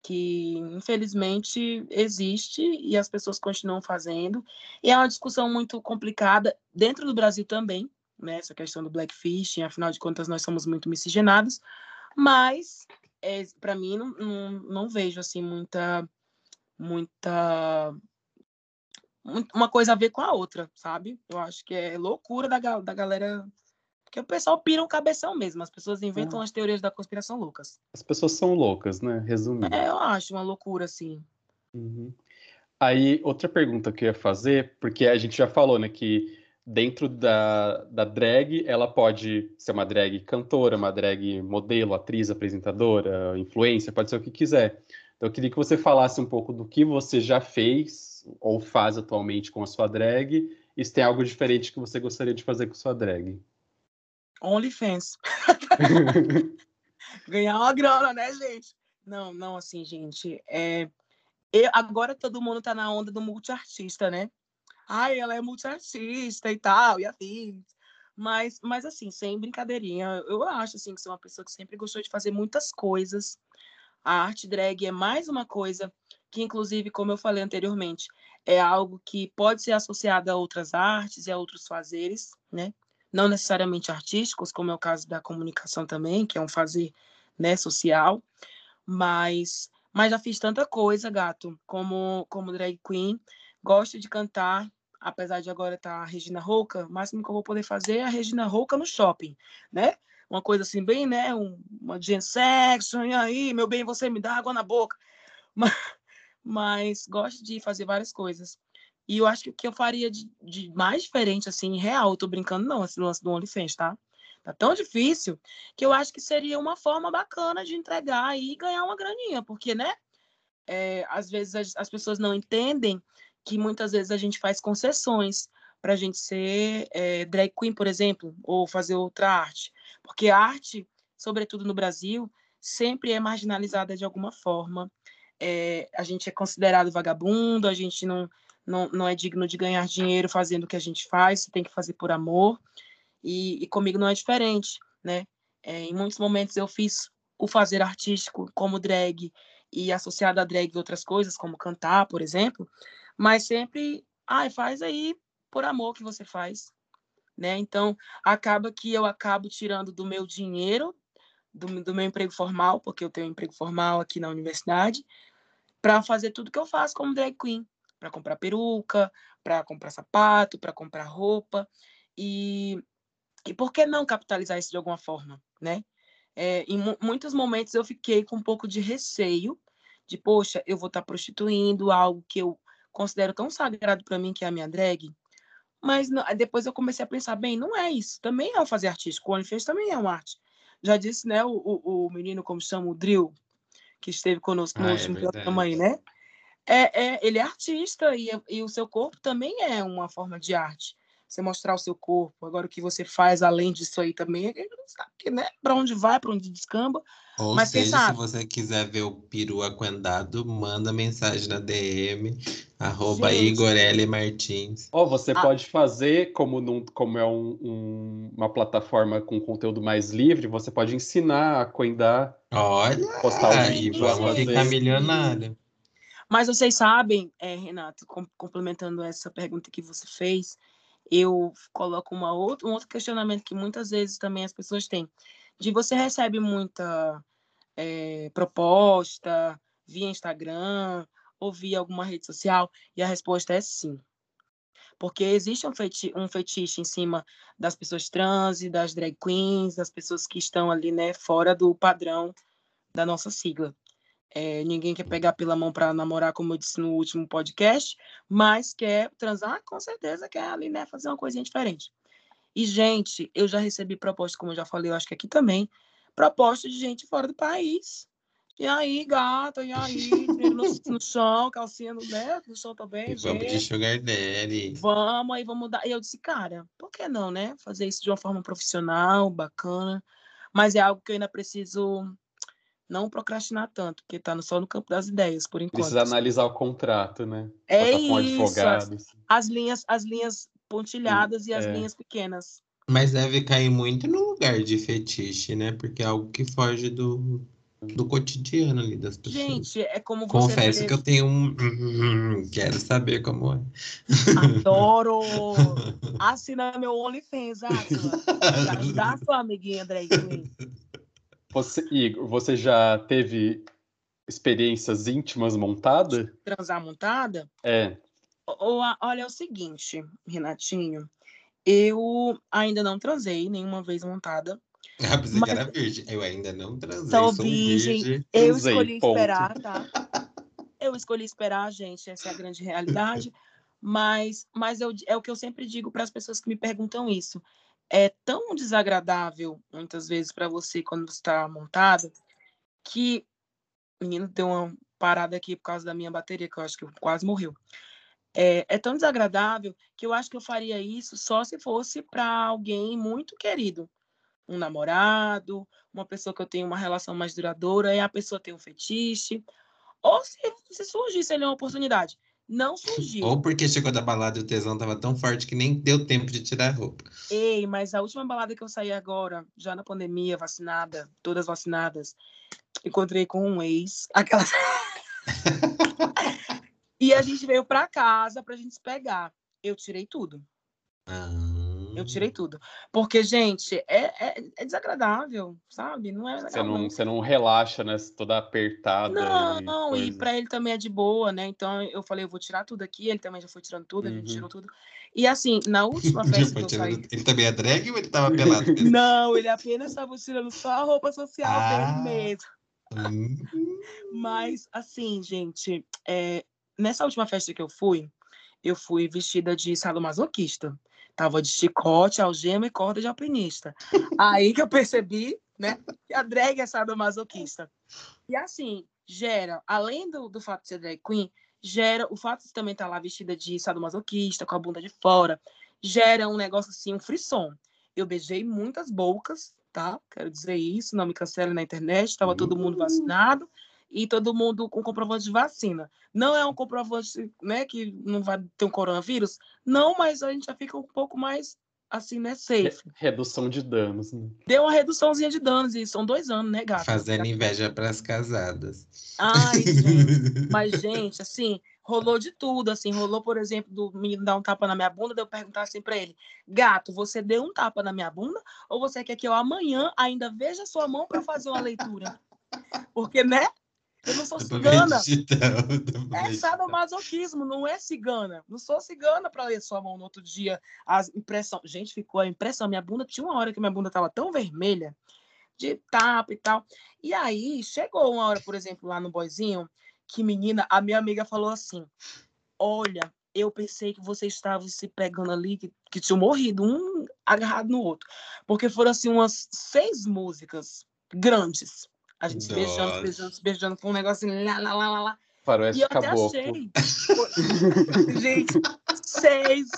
que infelizmente existe e as pessoas continuam fazendo. E é uma discussão muito complicada dentro do Brasil também, né? Essa questão do blackfishing, afinal de contas nós somos muito miscigenados, mas é, para mim não, não, não vejo assim muita muita uma coisa a ver com a outra, sabe? Eu acho que é loucura da, da galera Porque o pessoal pira um cabeção mesmo, as pessoas inventam Ah. as teorias da conspiração loucas. As pessoas são loucas, né? Resumindo. É, eu acho uma loucura, assim. Uhum. Aí, outra pergunta que eu ia fazer, porque a gente já falou, né, que dentro da, da drag, ela pode ser uma drag cantora, uma drag modelo, atriz, apresentadora, influência, pode ser o que quiser. Então, eu queria que você falasse um pouco do que você já fez ou faz atualmente com a sua drag, e se tem algo diferente que você gostaria de fazer com sua drag. OnlyFans. *laughs* Ganhar uma grana, né, gente? Não, não, assim, gente. É... eu- agora todo mundo tá na onda do multiartista, né? Ai, ela é multiartista e tal, e afins. Mas, mas assim, sem brincadeirinha, eu acho assim que sou uma pessoa que sempre gostou de fazer muitas coisas. A arte drag é mais uma coisa que, inclusive, como eu falei anteriormente, é algo que pode ser associado a outras artes e a outros fazeres, né? Não necessariamente artísticos, como é o caso da comunicação também, que é um fazer né, social, mas, mas já fiz tanta coisa, gato, como, como drag queen. Gosto de cantar, apesar de agora estar a Regina Rouca, o máximo que eu vou poder fazer é a Regina Rouca no shopping, né? Uma coisa assim, bem, né? Um, uma Gen Section, e aí, meu bem, você me dá água na boca. Mas, mas gosto de fazer várias coisas. E eu acho que o que eu faria de, de mais diferente, assim, real, eu tô brincando não, esse lance do OnlyFans, tá? Tá tão difícil que eu acho que seria uma forma bacana de entregar e ganhar uma graninha, porque, né? É, às vezes as, as pessoas não entendem que muitas vezes a gente faz concessões para a gente ser é, drag queen, por exemplo, ou fazer outra arte. Porque a arte, sobretudo no Brasil, sempre é marginalizada de alguma forma. É, a gente é considerado vagabundo, a gente não, não, não é digno de ganhar dinheiro fazendo o que a gente faz, você tem que fazer por amor. E, e comigo não é diferente, né? É, em muitos momentos eu fiz o fazer artístico como drag e associado a drag outras coisas, como cantar, por exemplo, mas sempre, ai, faz aí por amor que você faz, né? Então, acaba que eu acabo tirando do meu dinheiro, do, do meu emprego formal, porque eu tenho um emprego formal aqui na universidade, para fazer tudo que eu faço como drag queen, para comprar peruca, para comprar sapato, para comprar roupa, e, e por que não capitalizar isso de alguma forma, né? É, em mu muitos momentos eu fiquei com um pouco de receio de, poxa, eu vou estar tá prostituindo algo que eu considero tão sagrado para mim, que é a minha drag. Mas não, depois eu comecei a pensar, bem, não é isso. Também é fazer artístico. O OnlyFans também é uma arte. Já disse, né, o, o, o menino, como chama, o Drill, que esteve conosco no Ah, é último verdade. programa aí, né? É, é, ele é artista e, e o seu corpo também é uma forma de arte. Você mostrar o seu corpo. Agora, o que você faz além disso aí também, a gente não sabe que, né? Para onde vai, para onde descamba. Ou Mas quem seja, se você quiser ver o peru aquendado, manda mensagem na DM, arroba Gente. Igor L. Martins. Ó, você Ah. pode fazer, como, num- como é um- um- uma plataforma com conteúdo mais livre, você pode ensinar a coendar, Olha, postar o aí vídeo, vamos ficar milionário. Mas vocês sabem, é, Renato, com- complementando essa pergunta que você fez, eu coloco uma outra, um outro questionamento que muitas vezes também as pessoas têm. De você recebe muita é, proposta via Instagram ou via alguma rede social? E a resposta é sim. Porque existe um, feti um fetiche em cima das pessoas trans e das drag queens, das pessoas que estão ali, né, fora do padrão da nossa sigla. É, ninguém quer pegar pela mão para namorar, como eu disse no último podcast, mas quer transar, com certeza quer ali, né, fazer uma coisinha diferente. E, gente, eu já recebi proposta, como eu já falei, eu acho que aqui também, proposta de gente fora do país. E aí, gata, e aí, no, no *laughs* chão, calcinha no, né, no chão também, E vamos de. Sugar Daddy. Vamos aí, vamos dar. E eu disse, cara, por que não, né? Fazer isso de uma forma profissional, bacana. Mas é algo que eu ainda preciso não procrastinar tanto, porque tá no- só no campo das ideias, por enquanto. Precisa analisar o contrato, né? É Passar com isso, advogado. assim. As linhas, as linhas pontilhadas e as é. linhas pequenas. Mas deve cair muito no lugar de fetiche, né? Porque é algo que foge do, do cotidiano ali das pessoas. Gente, é como você Confesso que eu tenho um. Quero saber como é. Adoro! *laughs* Assina meu OnlyFans, Átila. *laughs* A sua amiguinha queen. Você, Igor, você já teve experiências íntimas montadas? Transar montada? É. Ou, a- olha, é o seguinte, Renatinho. Eu ainda não transei nenhuma vez montada. Ah, pensei que era virgem. Eu ainda não transei, Sou sou virgem. virgem. Eu Transei, escolhi ponto. esperar, tá? Eu escolhi esperar, gente, essa é a grande realidade. *laughs* Mas, mas eu, é o que eu sempre digo para as pessoas que me perguntam isso. É tão desagradável, muitas vezes, para você quando está montado, que. Menino, deu uma parada aqui por causa da minha bateria, que eu acho que quase morreu. É, é tão desagradável que eu acho que eu faria isso só se fosse para alguém muito querido. Um namorado, uma pessoa que eu tenho uma relação mais duradoura, e a pessoa tem um fetiche. Ou se, se surgisse ali uma oportunidade. Não surgiu. Ou porque chegou da balada e o tesão tava tão forte que nem deu tempo de tirar a roupa. Ei, mas a última balada que eu saí agora, já na pandemia, vacinada, todas vacinadas, encontrei com um ex. Aquela... *laughs* e a gente veio pra casa pra gente se pegar. Eu tirei tudo. Ah. Eu tirei tudo. Porque, gente, é, é, é desagradável, sabe? Não é. Você não, você não relaxa, né? Toda apertada. Não, e não, e pra ele também é de boa, né? Então eu falei, eu vou tirar tudo aqui, ele também já foi tirando tudo, a gente Uhum. tirou tudo. E assim, na *laughs* última festa que eu saí. Ele também é drag ou ele tava *laughs* pelado? Não, ele apenas estava tirando só a roupa social Ah. dele mesmo. *laughs* Mas, assim, gente, é, nessa última festa que eu fui, eu fui vestida de sadomasoquista. Tava de chicote, algema e corda de alpinista. Aí que eu percebi, né, que a drag é sadomasoquista. E assim, gera, além do, do fato de ser drag queen, gera o fato de também estar lá vestida de sadomasoquista, com a bunda de fora, gera um negócio assim, um frisson. Eu beijei muitas bocas, tá? Quero dizer isso, não me cancele na internet, estava todo mundo vacinado e todo mundo com comprovante de vacina. Não é um comprovante, né, que não vai ter um coronavírus? Não, mas a gente já fica um pouco mais assim, né, safe. Re- Redução de danos. Né? Deu uma reduçãozinha de danos e são dois anos, né, gata? Fazendo inveja pras casadas. Ai, gente. *laughs* Mas, gente, assim, rolou de tudo, assim, rolou, por exemplo, do menino dar um tapa na minha bunda, daí eu perguntar assim pra ele, gato, você deu um tapa na minha bunda ou você quer que eu amanhã ainda veja a sua mão pra fazer uma leitura? Porque, né? Eu não sou cigana. É sadomasoquismo, não é cigana. Não sou cigana para ler sua mão no outro dia. As impressão, gente, ficou a impressão. Minha bunda tinha uma hora que minha bunda tava tão vermelha de tapa e tal. E aí chegou uma hora, por exemplo, lá no boizinho, que menina, a minha amiga falou assim: "Olha, eu pensei que vocês estavam se pegando ali, que, que tinham morrido um agarrado no outro, porque foram assim umas seis músicas grandes. A gente se beijando, se beijando, se beijando com um negócio assim, lá, lá, lá, lá, lá. E Faroeste eu até caboclo. achei. *laughs* Gente, seis.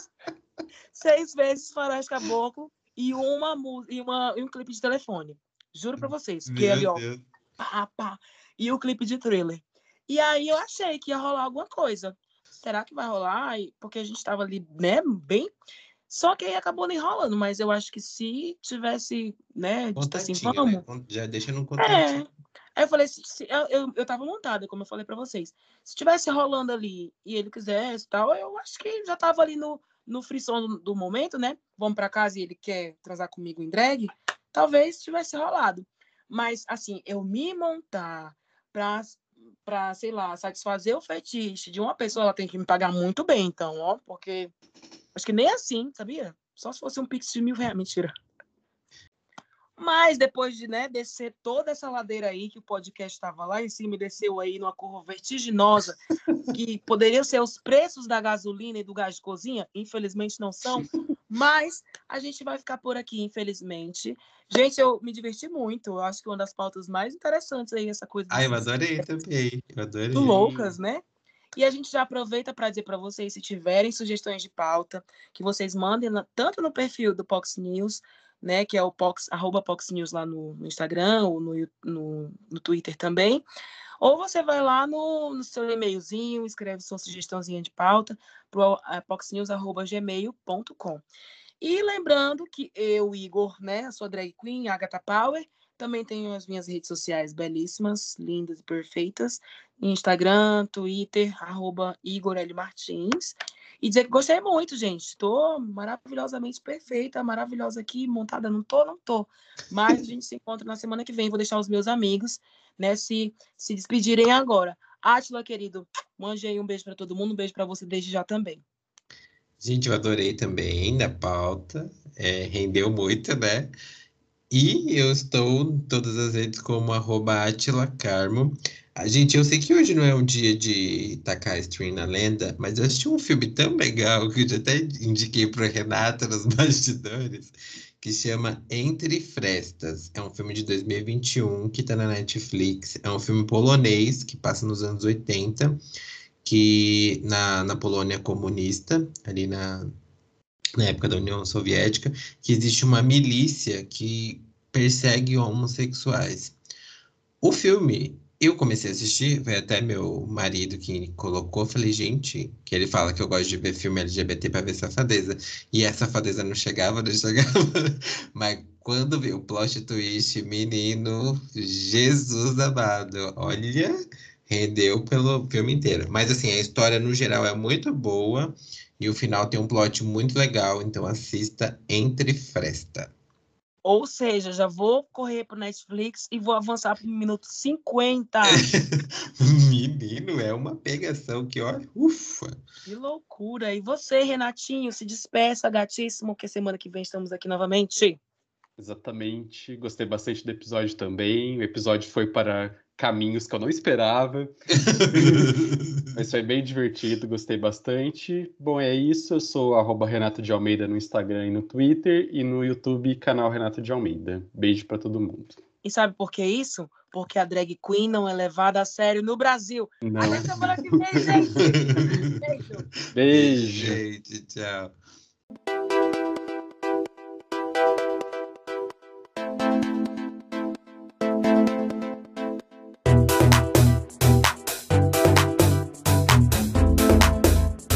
Seis vezes Faroeste Caboclo e, uma, e, uma, e um clipe de telefone. Juro pra vocês. Que Meu ali, ó, pá, pá. E o clipe de thriller. E aí eu achei que ia rolar alguma coisa. Será que vai rolar? Porque a gente tava ali, né, bem. Só que aí acabou nem rolando, mas eu acho que se tivesse, né, dito assim, Contatinho, vamos. né? Já deixa no É. contatinho. Aí eu falei, se, se- eu, eu, eu tava montada, como eu falei pra vocês. Se tivesse rolando ali e ele quisesse e tal, eu acho que já tava ali no, no frisson do, do momento, né? Vamos pra casa e ele quer transar comigo em drag, talvez tivesse rolado. Mas, assim, eu me montar pra, pra, sei lá, satisfazer o fetiche de uma pessoa, ela tem que me pagar muito bem, então, ó, porque acho que nem assim, sabia? Só se fosse um pix de mil reais, mentira. Mas depois de né, descer toda essa ladeira aí, que o podcast estava lá em cima e desceu aí numa curva vertiginosa, que poderiam ser os preços da gasolina e do gás de cozinha, infelizmente não são, mas a gente vai ficar por aqui, infelizmente. Gente, eu me diverti muito, eu acho que uma das pautas mais interessantes aí, essa coisa Ai, eu adorei também. Eu adorei. muito loucas, né? E a gente já aproveita para dizer para vocês, se tiverem sugestões de pauta, que vocês mandem tanto no perfil do Pox News, né, que é o Pox, arroba Pox News lá no, no Instagram ou no, no, no Twitter também, ou você vai lá no, no seu e-mailzinho, escreve sua sugestãozinha de pauta para uh, poxnews.gmail.com. E lembrando que eu, Igor, né, a sua drag queen, Agatha Power, também tenho as minhas redes sociais belíssimas, lindas e perfeitas. Instagram, Twitter, arroba Igor L. Martins. E dizer que gostei muito, gente. Estou maravilhosamente perfeita, maravilhosa aqui, montada. Não tô, não tô. Mas a gente se encontra na semana que vem. Vou deixar os meus amigos, né, se, se despedirem agora. Átila, querido, mande um beijo para todo mundo. Um beijo para você desde já também. Gente, eu adorei também da pauta. É, rendeu muito, né? E eu estou em todas as redes como arroba Atila Carmo. A gente, eu sei que hoje não é um dia de tacar stream na lenda, mas eu assisti um filme tão legal que eu até indiquei para Renata nos *laughs* bastidores, que chama Entre Frestas. É um filme de 2021 que está na Netflix. É um filme polonês que passa nos anos 80, que na, na Polônia comunista, ali na, na época da União Soviética, que existe uma milícia que persegue homossexuais. O filme eu comecei a assistir, foi até meu marido que colocou, falei, gente, que ele fala que eu gosto de ver filme LGBT para ver safadeza. E essa safadeza não chegava, não chegava. *laughs* Mas quando vi o plot twist, menino, Jesus amado, olha, rendeu pelo filme inteiro. Mas assim, a história no geral é muito boa e o final tem um plot muito legal, então assista Entre Fresta. Ou seja, já vou correr para Netflix e vou avançar para o minuto 50. *laughs* Menino, é uma pegação que, olha, ufa. Que loucura. E você, Renatinho, se despeça, gatíssimo, que semana que vem estamos aqui novamente. Exatamente. Gostei bastante do episódio também. O episódio foi para caminhos que eu não esperava. *laughs* Mas foi bem divertido, gostei bastante. Bom, é isso. Eu sou arroba Renato de Almeida no Instagram e no Twitter, e no YouTube, canal Renato de Almeida. Beijo para todo mundo. E sabe por que isso? Porque a drag queen não é levada a sério no Brasil. Não. Até semana que vem, gente. *laughs* Beijo. Beijo. Gente, tchau.